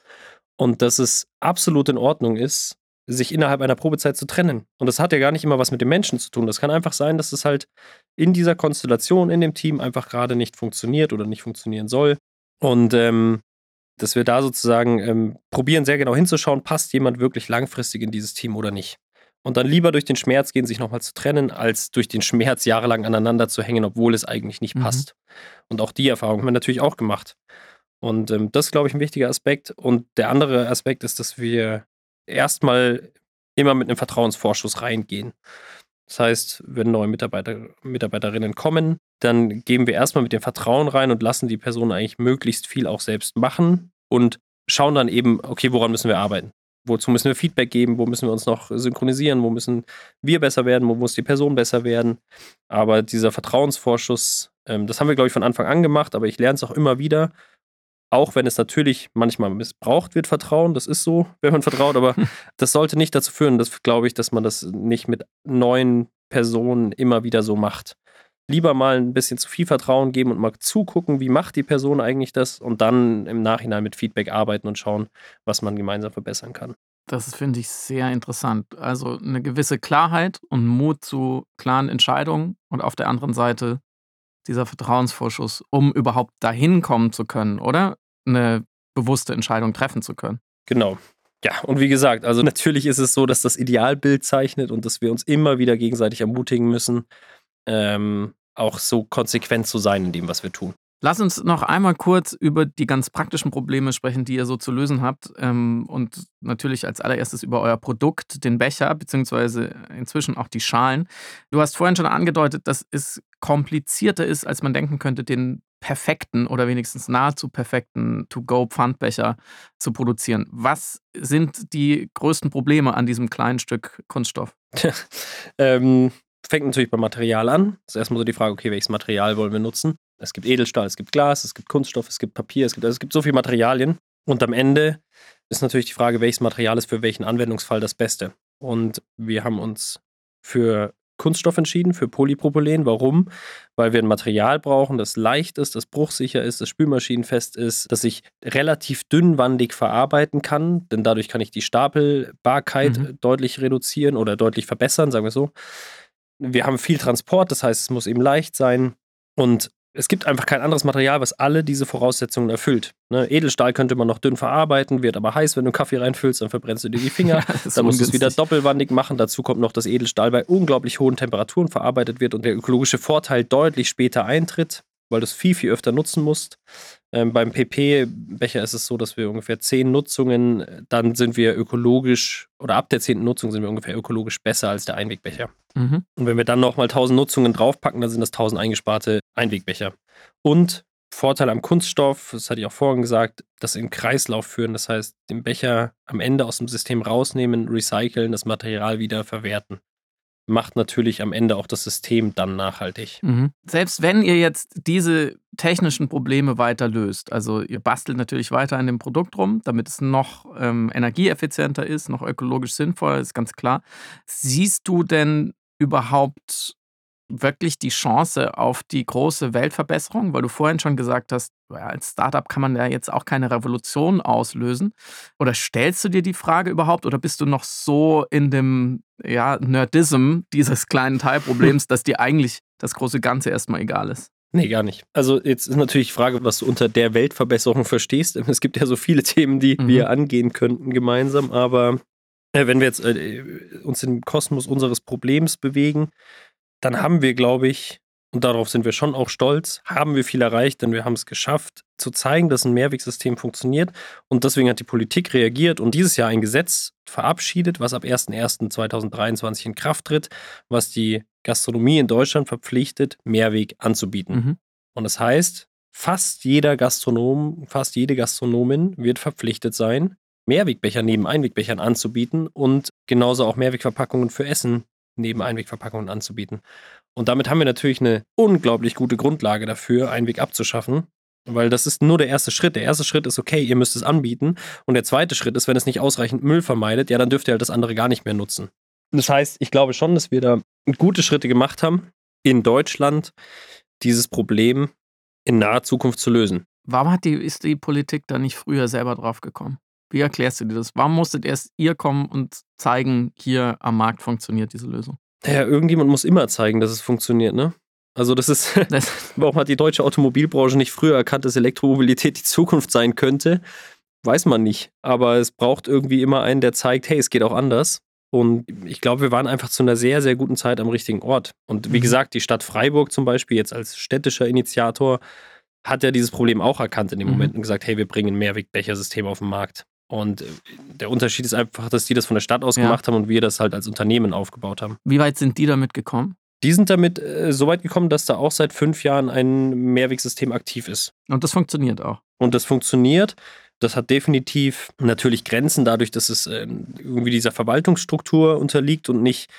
und dass es absolut in Ordnung ist, sich innerhalb einer Probezeit zu trennen. Und das hat ja gar nicht immer was mit dem Menschen zu tun. Das kann einfach sein, dass es halt in dieser Konstellation, in dem Team einfach gerade nicht funktioniert oder nicht funktionieren soll. Und ähm, dass wir da sozusagen ähm, probieren, sehr genau hinzuschauen, passt jemand wirklich langfristig in dieses Team oder nicht. Und dann lieber durch den Schmerz gehen, sich nochmal zu trennen, als durch den Schmerz jahrelang aneinander zu hängen, obwohl es eigentlich nicht mhm. passt. Und auch die Erfahrung haben wir natürlich auch gemacht. Und ähm, das ist, glaube ich, ein wichtiger Aspekt. Und der andere Aspekt ist, dass wir erstmal immer mit einem Vertrauensvorschuss reingehen. Das heißt, wenn neue Mitarbeiter, Mitarbeiterinnen kommen, dann geben wir erstmal mit dem Vertrauen rein und lassen die Person eigentlich möglichst viel auch selbst machen und schauen dann eben, okay, woran müssen wir arbeiten? Wozu müssen wir Feedback geben? Wo müssen wir uns noch synchronisieren? Wo müssen wir besser werden? Wo muss die Person besser werden? Aber dieser Vertrauensvorschuss, ähm, das haben wir, glaube ich, von Anfang an gemacht, aber ich lerne es auch immer wieder auch wenn es natürlich manchmal missbraucht wird, Vertrauen, das ist so, wenn man vertraut, aber das sollte nicht dazu führen, dass, glaube ich, dass man das nicht mit neuen Personen immer wieder so macht. Lieber mal ein bisschen zu viel Vertrauen geben und mal zugucken, wie macht die Person eigentlich das und dann im Nachhinein mit Feedback arbeiten und schauen, was man gemeinsam verbessern kann. Das finde ich sehr interessant. Also eine gewisse Klarheit und Mut zu klaren Entscheidungen und auf der anderen Seite dieser Vertrauensvorschuss, um überhaupt dahin kommen zu können, oder? Eine bewusste Entscheidung treffen zu können. Genau. Ja, und wie gesagt, also natürlich ist es so, dass das Idealbild zeichnet und dass wir uns immer wieder gegenseitig ermutigen müssen, ähm, auch so konsequent zu sein in dem, was wir tun. Lass uns noch einmal kurz über die ganz praktischen Probleme sprechen, die ihr so zu lösen habt. Ähm, und natürlich als allererstes über euer Produkt, den Becher, beziehungsweise inzwischen auch die Schalen. Du hast vorhin schon angedeutet, dass es komplizierter ist, als man denken könnte, den perfekten oder wenigstens nahezu perfekten To-Go-Pfandbecher zu produzieren. Was sind die größten Probleme an diesem kleinen Stück Kunststoff? ähm, fängt natürlich beim Material an. Das ist erstmal so die Frage, okay, welches Material wollen wir nutzen? Es gibt Edelstahl, es gibt Glas, es gibt Kunststoff, es gibt Papier, es gibt, also es gibt so viele Materialien. Und am Ende ist natürlich die Frage, welches Material ist für welchen Anwendungsfall das Beste. Und wir haben uns für Kunststoff entschieden, für Polypropylen. Warum? Weil wir ein Material brauchen, das leicht ist, das bruchsicher ist, das spülmaschinenfest ist, das ich relativ dünnwandig verarbeiten kann, denn dadurch kann ich die Stapelbarkeit mhm. deutlich reduzieren oder deutlich verbessern, sagen wir so. Wir haben viel Transport, das heißt, es muss eben leicht sein. Und es gibt einfach kein anderes Material, was alle diese Voraussetzungen erfüllt. Ne? Edelstahl könnte man noch dünn verarbeiten, wird aber heiß, wenn du Kaffee reinfüllst, dann verbrennst du dir die Finger. Ja, dann musst du es wieder doppelwandig machen. Dazu kommt noch, dass Edelstahl bei unglaublich hohen Temperaturen verarbeitet wird und der ökologische Vorteil deutlich später eintritt, weil du es viel, viel öfter nutzen musst. Ähm, beim PP-Becher ist es so, dass wir ungefähr zehn Nutzungen, dann sind wir ökologisch, oder ab der zehnten Nutzung sind wir ungefähr ökologisch besser als der Einwegbecher. Mhm. Und wenn wir dann nochmal 1000 Nutzungen draufpacken, dann sind das 1000 eingesparte Einwegbecher. Und Vorteil am Kunststoff, das hatte ich auch vorhin gesagt, das in Kreislauf führen. Das heißt, den Becher am Ende aus dem System rausnehmen, recyceln, das Material wieder verwerten macht natürlich am Ende auch das System dann nachhaltig. Mhm. Selbst wenn ihr jetzt diese technischen Probleme weiter löst, also ihr bastelt natürlich weiter an dem Produkt rum, damit es noch ähm, energieeffizienter ist, noch ökologisch sinnvoller, ist ganz klar. Siehst du denn überhaupt wirklich die Chance auf die große Weltverbesserung? Weil du vorhin schon gesagt hast, als Startup kann man ja jetzt auch keine Revolution auslösen. Oder stellst du dir die Frage überhaupt oder bist du noch so in dem ja, Nerdism dieses kleinen Teilproblems, dass dir eigentlich das große Ganze erstmal egal ist? Nee, gar nicht. Also jetzt ist natürlich die Frage, was du unter der Weltverbesserung verstehst. Es gibt ja so viele Themen, die mhm. wir angehen könnten gemeinsam, aber äh, wenn wir jetzt äh, uns im Kosmos unseres Problems bewegen, dann haben wir, glaube ich, und darauf sind wir schon auch stolz, haben wir viel erreicht, denn wir haben es geschafft, zu zeigen, dass ein Mehrwegsystem funktioniert. Und deswegen hat die Politik reagiert und dieses Jahr ein Gesetz verabschiedet, was ab 01.01.2023 in Kraft tritt, was die Gastronomie in Deutschland verpflichtet, Mehrweg anzubieten. Mhm. Und das heißt, fast jeder Gastronom, fast jede Gastronomin wird verpflichtet sein, Mehrwegbecher neben Einwegbechern anzubieten und genauso auch Mehrwegverpackungen für Essen neben Einwegverpackungen anzubieten. Und damit haben wir natürlich eine unglaublich gute Grundlage dafür, Einweg abzuschaffen. Weil das ist nur der erste Schritt. Der erste Schritt ist, okay, ihr müsst es anbieten. Und der zweite Schritt ist, wenn es nicht ausreichend Müll vermeidet, ja, dann dürft ihr halt das andere gar nicht mehr nutzen. Das heißt, ich glaube schon, dass wir da gute Schritte gemacht haben, in Deutschland dieses Problem in naher Zukunft zu lösen. Warum hat die, ist die Politik da nicht früher selber drauf gekommen? Wie erklärst du dir das? Warum musstet erst ihr kommen und zeigen, hier am Markt funktioniert diese Lösung? Naja, irgendjemand muss immer zeigen, dass es funktioniert, ne? Also das ist, warum hat die deutsche Automobilbranche nicht früher erkannt, dass Elektromobilität die Zukunft sein könnte? Weiß man nicht. Aber es braucht irgendwie immer einen, der zeigt, hey, es geht auch anders. Und ich glaube, wir waren einfach zu einer sehr, sehr guten Zeit am richtigen Ort. Und wie mhm. gesagt, die Stadt Freiburg zum Beispiel, jetzt als städtischer Initiator, hat ja dieses Problem auch erkannt in dem mhm. Moment und gesagt, hey, wir bringen ein Mehrwegbechersystem auf den Markt. Und äh, der Unterschied ist einfach, dass die das von der Stadt aus ja. gemacht haben und wir das halt als Unternehmen aufgebaut haben. Wie weit sind die damit gekommen? Die sind damit äh, so weit gekommen, dass da auch seit fünf Jahren ein Mehrwegsystem aktiv ist. Und das funktioniert auch. Und das funktioniert. Das hat definitiv natürlich Grenzen, dadurch, dass es äh, irgendwie dieser Verwaltungsstruktur unterliegt und nicht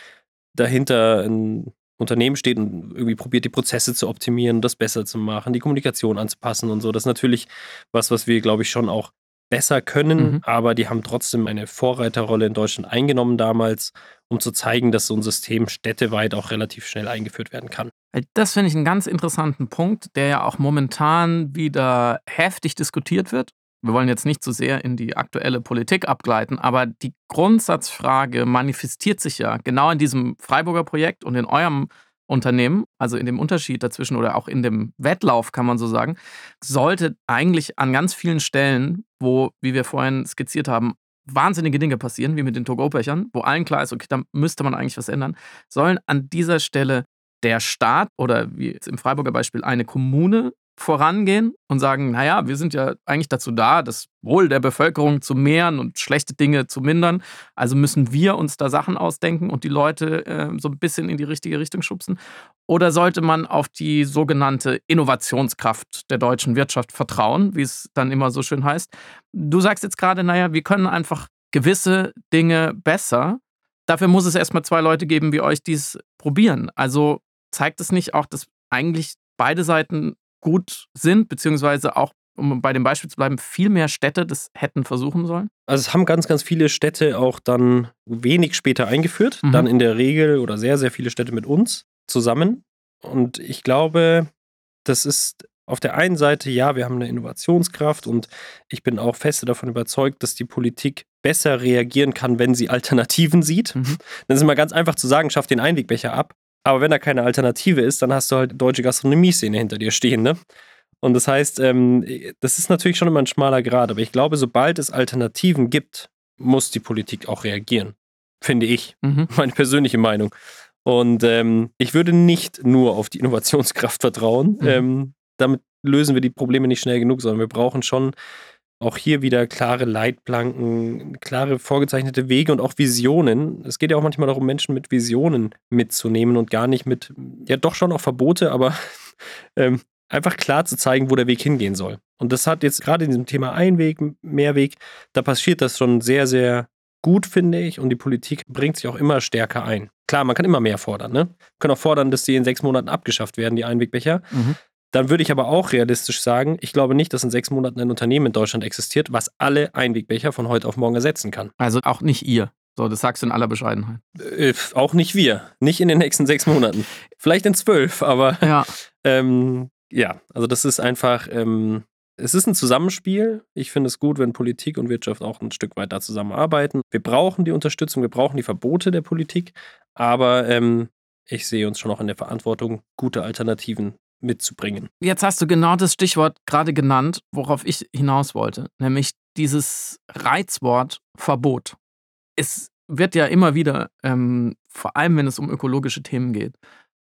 dahinter ein Unternehmen steht und irgendwie probiert, die Prozesse zu optimieren, das besser zu machen, die Kommunikation anzupassen und so. Das ist natürlich was, was wir, glaube ich, schon auch besser können, mhm. aber die haben trotzdem eine Vorreiterrolle in Deutschland eingenommen damals, um zu zeigen, dass so ein System städteweit auch relativ schnell eingeführt werden kann. Das finde ich einen ganz interessanten Punkt, der ja auch momentan wieder heftig diskutiert wird. Wir wollen jetzt nicht zu so sehr in die aktuelle Politik abgleiten, aber die Grundsatzfrage manifestiert sich ja genau in diesem Freiburger Projekt und in eurem Unternehmen, also in dem Unterschied dazwischen oder auch in dem Wettlauf, kann man so sagen, sollte eigentlich an ganz vielen Stellen, wo, wie wir vorhin skizziert haben, wahnsinnige Dinge passieren, wie mit den Togo-Bechern, wo allen klar ist, okay, da müsste man eigentlich was ändern, sollen an dieser Stelle der Staat oder wie jetzt im Freiburger Beispiel eine Kommune vorangehen und sagen, naja, wir sind ja eigentlich dazu da, das Wohl der Bevölkerung zu mehren und schlechte Dinge zu mindern. Also müssen wir uns da Sachen ausdenken und die Leute äh, so ein bisschen in die richtige Richtung schubsen. Oder sollte man auf die sogenannte Innovationskraft der deutschen Wirtschaft vertrauen, wie es dann immer so schön heißt? Du sagst jetzt gerade, naja, wir können einfach gewisse Dinge besser. Dafür muss es erstmal zwei Leute geben wie euch, die es probieren. Also zeigt es nicht auch, dass eigentlich beide Seiten gut sind, beziehungsweise auch, um bei dem Beispiel zu bleiben, viel mehr Städte das hätten versuchen sollen? Also es haben ganz, ganz viele Städte auch dann wenig später eingeführt, mhm. dann in der Regel oder sehr, sehr viele Städte mit uns zusammen. Und ich glaube, das ist auf der einen Seite, ja, wir haben eine Innovationskraft und ich bin auch fest davon überzeugt, dass die Politik besser reagieren kann, wenn sie Alternativen sieht. Mhm. Dann ist immer ganz einfach zu sagen, schafft den Einwegbecher ab. Aber wenn da keine Alternative ist, dann hast du halt deutsche Gastronomie-Szene hinter dir stehen, ne? Und das heißt, ähm, das ist natürlich schon immer ein schmaler Grad, aber ich glaube, sobald es Alternativen gibt, muss die Politik auch reagieren. Finde ich. Mhm. Meine persönliche Meinung. Und ähm, ich würde nicht nur auf die Innovationskraft vertrauen. Mhm. Ähm, damit lösen wir die Probleme nicht schnell genug, sondern wir brauchen schon auch hier wieder klare Leitplanken, klare vorgezeichnete Wege und auch Visionen. Es geht ja auch manchmal darum, Menschen mit Visionen mitzunehmen und gar nicht mit, ja doch schon auch Verbote, aber ähm, einfach klar zu zeigen, wo der Weg hingehen soll. Und das hat jetzt gerade in diesem Thema Einweg, Mehrweg, da passiert das schon sehr, sehr gut, finde ich. Und die Politik bringt sich auch immer stärker ein. Klar, man kann immer mehr fordern. Ne? Man kann auch fordern, dass die in sechs Monaten abgeschafft werden, die Einwegbecher. Mhm. Dann würde ich aber auch realistisch sagen, ich glaube nicht, dass in sechs Monaten ein Unternehmen in Deutschland existiert, was alle Einwegbecher von heute auf morgen ersetzen kann. Also auch nicht ihr. So, das sagst du in aller Bescheidenheit. Äh, auch nicht wir. Nicht in den nächsten sechs Monaten. Vielleicht in zwölf, aber ja, ähm, ja also das ist einfach, ähm, es ist ein Zusammenspiel. Ich finde es gut, wenn Politik und Wirtschaft auch ein Stück weit da zusammenarbeiten. Wir brauchen die Unterstützung, wir brauchen die Verbote der Politik, aber ähm, ich sehe uns schon auch in der Verantwortung, gute Alternativen mitzubringen. Jetzt hast du genau das Stichwort gerade genannt, worauf ich hinaus wollte, nämlich dieses Reizwort Verbot. Es wird ja immer wieder, ähm, vor allem wenn es um ökologische Themen geht,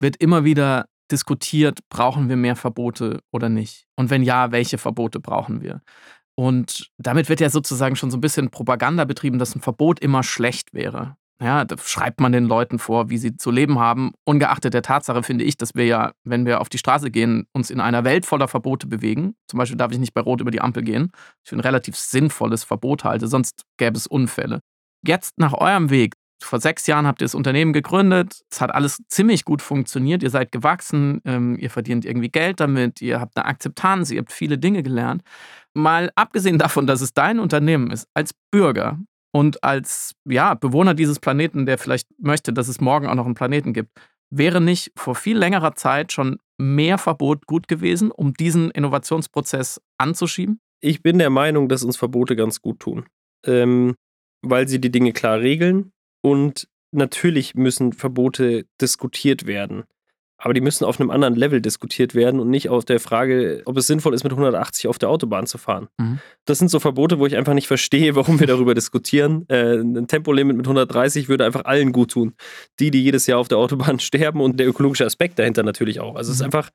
wird immer wieder diskutiert, brauchen wir mehr Verbote oder nicht? Und wenn ja, welche Verbote brauchen wir? Und damit wird ja sozusagen schon so ein bisschen Propaganda betrieben, dass ein Verbot immer schlecht wäre. Ja, da schreibt man den Leuten vor, wie sie zu leben haben. Ungeachtet der Tatsache finde ich, dass wir ja, wenn wir auf die Straße gehen, uns in einer Welt voller Verbote bewegen. Zum Beispiel darf ich nicht bei Rot über die Ampel gehen. Ich für ein relativ sinnvolles Verbot halte, sonst gäbe es Unfälle. Jetzt nach eurem Weg. Vor sechs Jahren habt ihr das Unternehmen gegründet. Es hat alles ziemlich gut funktioniert. Ihr seid gewachsen. Ähm, ihr verdient irgendwie Geld damit. Ihr habt eine Akzeptanz. Ihr habt viele Dinge gelernt. Mal abgesehen davon, dass es dein Unternehmen ist, als Bürger, und als ja, Bewohner dieses Planeten, der vielleicht möchte, dass es morgen auch noch einen Planeten gibt, wäre nicht vor viel längerer Zeit schon mehr Verbot gut gewesen, um diesen Innovationsprozess anzuschieben? Ich bin der Meinung, dass uns Verbote ganz gut tun, ähm, weil sie die Dinge klar regeln und natürlich müssen Verbote diskutiert werden aber die müssen auf einem anderen Level diskutiert werden und nicht aus der Frage, ob es sinnvoll ist, mit 180 auf der Autobahn zu fahren. Mhm. Das sind so Verbote, wo ich einfach nicht verstehe, warum wir darüber diskutieren. Äh, ein Tempolimit mit 130 würde einfach allen gut tun. Die, die jedes Jahr auf der Autobahn sterben und der ökologische Aspekt dahinter natürlich auch. Also mhm. es ist mhm. einfach,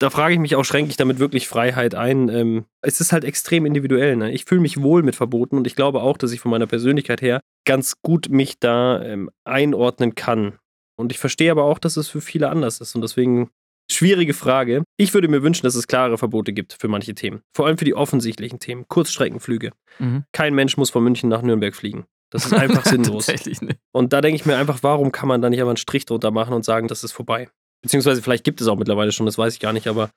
da frage ich mich auch, schränke ich damit wirklich Freiheit ein? Ähm, es ist halt extrem individuell. Ne? Ich fühle mich wohl mit Verboten und ich glaube auch, dass ich von meiner Persönlichkeit her ganz gut mich da ähm, einordnen kann. Und ich verstehe aber auch, dass es für viele anders ist. Und deswegen schwierige Frage. Ich würde mir wünschen, dass es klare Verbote gibt für manche Themen. Vor allem für die offensichtlichen Themen. Kurzstreckenflüge. Mhm. Kein Mensch muss von München nach Nürnberg fliegen. Das ist einfach sinnlos. Tatsächlich nicht. Und da denke ich mir einfach, warum kann man da nicht aber einen Strich drunter machen und sagen, das ist vorbei? Beziehungsweise vielleicht gibt es auch mittlerweile schon, das weiß ich gar nicht, aber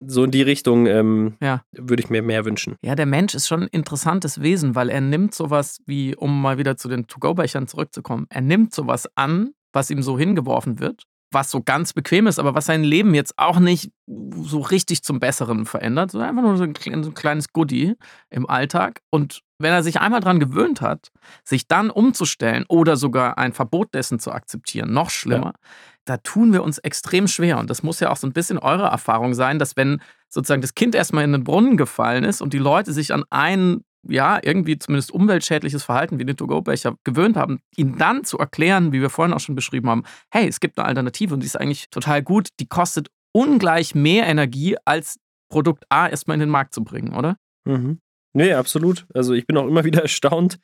so in die Richtung ähm, ja. würde ich mir mehr wünschen. Ja, der Mensch ist schon ein interessantes Wesen, weil er nimmt sowas wie, um mal wieder zu den To-Go-Bechern zurückzukommen, er nimmt sowas an, was ihm so hingeworfen wird, was so ganz bequem ist, aber was sein Leben jetzt auch nicht so richtig zum Besseren verändert, sondern einfach nur so ein, kleines Goodie im Alltag. Und wenn er sich einmal daran gewöhnt hat, sich dann umzustellen oder sogar ein Verbot dessen zu akzeptieren, noch schlimmer, ja. da tun wir uns extrem schwer. Und das muss ja auch so ein bisschen eure Erfahrung sein, dass wenn sozusagen das Kind erstmal in den Brunnen gefallen ist und die Leute sich an einen ja, irgendwie zumindest umweltschädliches Verhalten wie den To-Go-Becher gewöhnt haben, ihnen dann zu erklären, wie wir vorhin auch schon beschrieben haben, hey, es gibt eine Alternative und die ist eigentlich total gut, die kostet ungleich mehr Energie, als Produkt A erstmal in den Markt zu bringen, oder? Mhm. Nee, absolut. Also ich bin auch immer wieder erstaunt,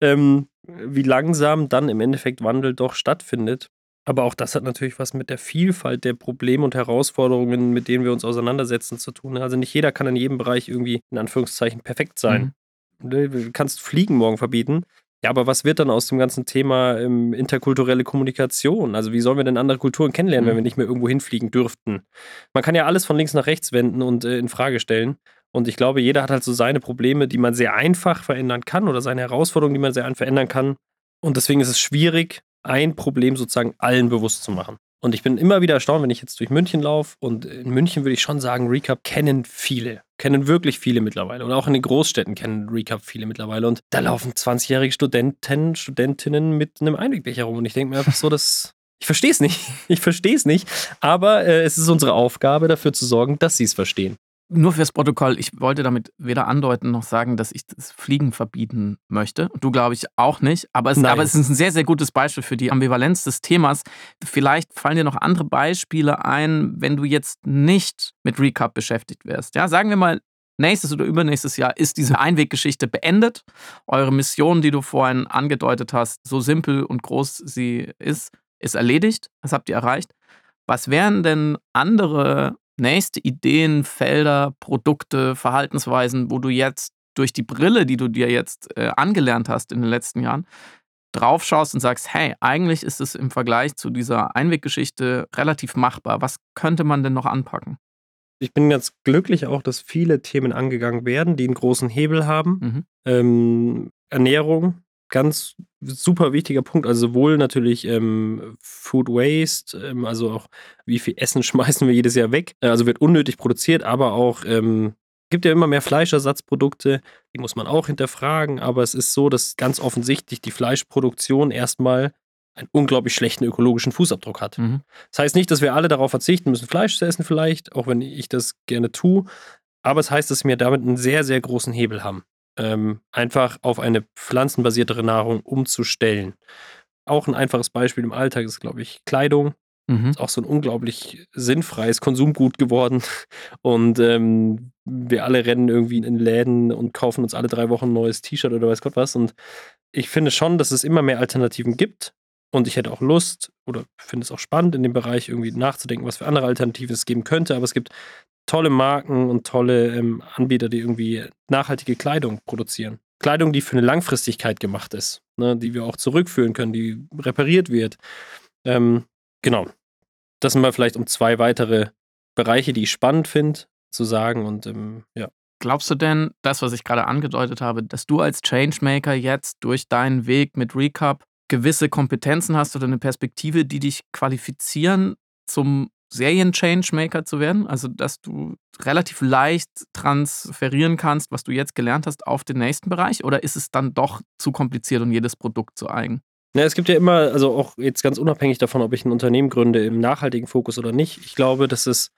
ähm, wie langsam dann im Endeffekt Wandel doch stattfindet. Aber auch das hat natürlich was mit der Vielfalt der Probleme und Herausforderungen, mit denen wir uns auseinandersetzen, zu tun. Also nicht jeder kann in jedem Bereich irgendwie in Anführungszeichen perfekt sein. Mhm. Ne, du kannst Fliegen morgen verbieten. Ja, aber was wird dann aus dem ganzen Thema ähm, interkulturelle Kommunikation? Also wie sollen wir denn andere Kulturen kennenlernen, mhm. wenn wir nicht mehr irgendwo hinfliegen dürften? Man kann ja alles von links nach rechts wenden und äh, in Frage stellen. Und ich glaube, jeder hat halt so seine Probleme, die man sehr einfach verändern kann oder seine Herausforderungen, die man sehr einfach verändern kann. Und deswegen ist es schwierig, ein Problem sozusagen allen bewusst zu machen. Und ich bin immer wieder erstaunt, wenn ich jetzt durch München laufe. Und in München würde ich schon sagen, Recap kennen viele. Kennen wirklich viele mittlerweile. Und auch in den Großstädten kennen Recap viele mittlerweile. Und da laufen 20-jährige Studenten, Studentinnen mit einem Einwegbecher rum. Und ich denke mir einfach so, das Ich verstehe es nicht. Ich verstehe es nicht. Aber äh, es ist unsere Aufgabe, dafür zu sorgen, dass sie es verstehen. Nur fürs Protokoll, ich wollte damit weder andeuten noch sagen, dass ich das Fliegen verbieten möchte. Du glaube ich auch nicht. Aber es, aber es, ist ein sehr, sehr gutes Beispiel für die Ambivalenz des Themas. Vielleicht fallen dir noch andere Beispiele ein, wenn du jetzt nicht mit Recap beschäftigt wärst. Ja, sagen wir mal, nächstes oder übernächstes Jahr ist diese Einweggeschichte beendet. Eure Mission, die du vorhin angedeutet hast, so simpel und groß sie ist, ist erledigt. Das habt ihr erreicht. Was wären denn andere nächste Ideen, Felder, Produkte, Verhaltensweisen, wo du jetzt durch die Brille, die du dir jetzt äh, angelernt hast in den letzten Jahren, drauf schaust und sagst, hey, eigentlich ist es im Vergleich zu dieser Einweggeschichte relativ machbar. Was könnte man denn noch anpacken? Ich bin ganz glücklich auch, dass viele Themen angegangen werden, die einen großen Hebel haben. Mhm. Ähm, Ernährung, ganz super wichtiger Punkt. Also sowohl natürlich ähm, Food Waste, ähm, also auch wie viel Essen schmeißen wir jedes Jahr weg. Also wird unnötig produziert, aber auch ähm, gibt ja immer mehr Fleischersatzprodukte, die muss man auch hinterfragen. Aber es ist so, dass ganz offensichtlich die Fleischproduktion erstmal einen unglaublich schlechten ökologischen Fußabdruck hat. Mhm. Das heißt nicht, dass wir alle darauf verzichten müssen, Fleisch zu essen vielleicht, auch wenn ich das gerne tue. Aber es heißt, dass wir damit einen sehr, sehr großen Hebel haben ähm, einfach auf eine pflanzenbasiertere Nahrung umzustellen. Auch ein einfaches Beispiel im Alltag ist, glaube ich, Kleidung. Mhm. Ist auch so ein unglaublich sinnfreies Konsumgut geworden. Und ähm, wir alle rennen irgendwie in Läden und kaufen uns alle drei Wochen ein neues T-Shirt oder weiß Gott was. Und ich finde schon, dass es immer mehr Alternativen gibt. Und ich hätte auch Lust oder finde es auch spannend, in dem Bereich irgendwie nachzudenken, was für andere Alternativen es geben könnte. Aber es gibt tolle Marken und tolle ähm, Anbieter, die irgendwie nachhaltige Kleidung produzieren. Kleidung, die für eine Langfristigkeit gemacht ist, ne, die wir auch zurückführen können, die repariert wird. Ähm, genau. Das sind mal vielleicht um zwei weitere Bereiche, die ich spannend finde, zu sagen. Und ähm, ja. Glaubst du denn, das, was ich gerade angedeutet habe, dass du als Changemaker jetzt durch deinen Weg mit Recap gewisse Kompetenzen hast oder eine Perspektive, die dich qualifizieren zum Serien-Changemaker zu werden, also dass du relativ leicht transferieren kannst, was du jetzt gelernt hast, auf den nächsten Bereich? Oder ist es dann doch zu kompliziert und jedes Produkt zu eigen? Ja, es gibt ja immer, also auch jetzt ganz unabhängig davon, ob ich ein Unternehmen gründe im nachhaltigen Fokus oder nicht. Ich glaube, dass es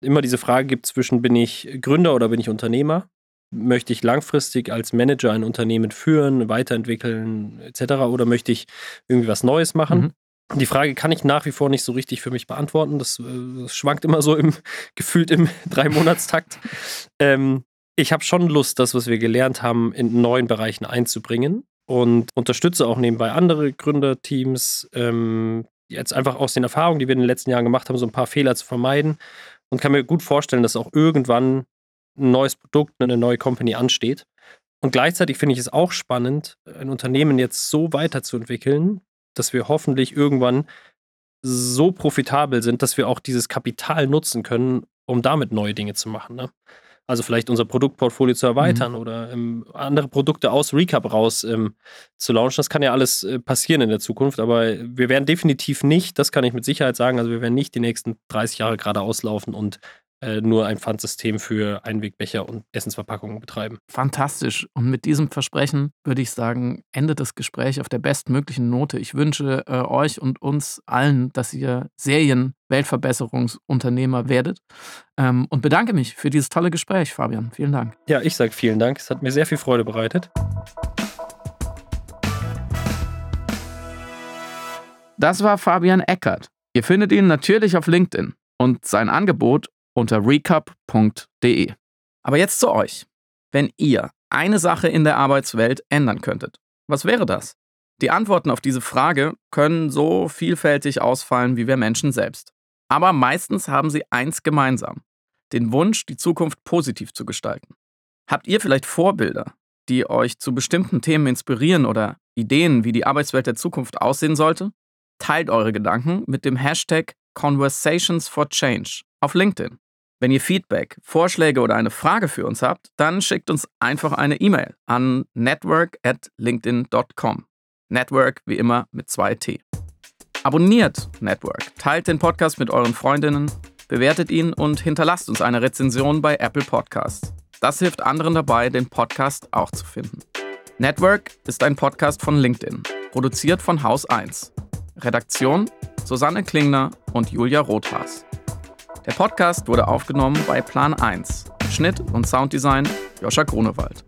immer diese Frage gibt zwischen, bin ich Gründer oder bin ich Unternehmer? Möchte ich langfristig als Manager ein Unternehmen führen, weiterentwickeln etc. Oder möchte ich irgendwie was Neues machen? Mhm. Die Frage kann ich nach wie vor nicht so richtig für mich beantworten. Das, äh, das schwankt immer so im gefühlt im Drei-Monatstakt. ähm, ich habe schon Lust, das, was wir gelernt haben, in neuen Bereichen einzubringen und unterstütze auch nebenbei andere Gründerteams, ähm, jetzt einfach aus den Erfahrungen, die wir in den letzten Jahren gemacht haben, so ein paar Fehler zu vermeiden und kann mir gut vorstellen, dass auch irgendwann ein neues Produkt, eine neue Company ansteht. Und gleichzeitig finde ich es auch spannend, ein Unternehmen jetzt so weiterzuentwickeln, dass wir hoffentlich irgendwann so profitabel sind, dass wir auch dieses Kapital nutzen können, um damit neue Dinge zu machen. Ne? Also vielleicht unser Produktportfolio zu erweitern mhm. oder ähm, andere Produkte aus Recap raus ähm, zu launchen. Das kann ja alles äh, passieren in der Zukunft, aber wir werden definitiv nicht, das kann ich mit Sicherheit sagen, also wir werden nicht die nächsten 30 Jahre gerade auslaufen und nur ein Pfandsystem für Einwegbecher und Essensverpackungen betreiben. Fantastisch. Und mit diesem Versprechen würde ich sagen, endet das Gespräch auf der bestmöglichen Note. Ich wünsche äh, euch und uns allen, dass ihr Serien-Weltverbesserungsunternehmer werdet. Ähm, und bedanke mich für dieses tolle Gespräch, Fabian. Vielen Dank. Ja, ich sage vielen Dank. Es hat mir sehr viel Freude bereitet. Das war Fabian Eckert. Ihr findet ihn natürlich auf LinkedIn und sein Angebot unter recap.de. Aber jetzt zu euch. Wenn ihr eine Sache in der Arbeitswelt ändern könntet, was wäre das? Die Antworten auf diese Frage können so vielfältig ausfallen wie wir Menschen selbst. Aber meistens haben sie eins gemeinsam, den Wunsch, die Zukunft positiv zu gestalten. Habt ihr vielleicht Vorbilder, die euch zu bestimmten Themen inspirieren oder Ideen, wie die Arbeitswelt der Zukunft aussehen sollte? Teilt eure Gedanken mit dem Hashtag Conversations for Change auf LinkedIn. Wenn ihr Feedback, Vorschläge oder eine Frage für uns habt, dann schickt uns einfach eine E-Mail an network at linkedin.com. Network wie immer mit zwei T. Abonniert Network, teilt den Podcast mit euren Freundinnen, bewertet ihn und hinterlasst uns eine Rezension bei Apple Podcasts. Das hilft anderen dabei, den Podcast auch zu finden. Network ist ein Podcast von LinkedIn, produziert von Haus 1. Redaktion Susanne Klingner und Julia Rothas. Der Podcast wurde aufgenommen bei Plan 1. Schnitt und Sounddesign Joscha Grunewald.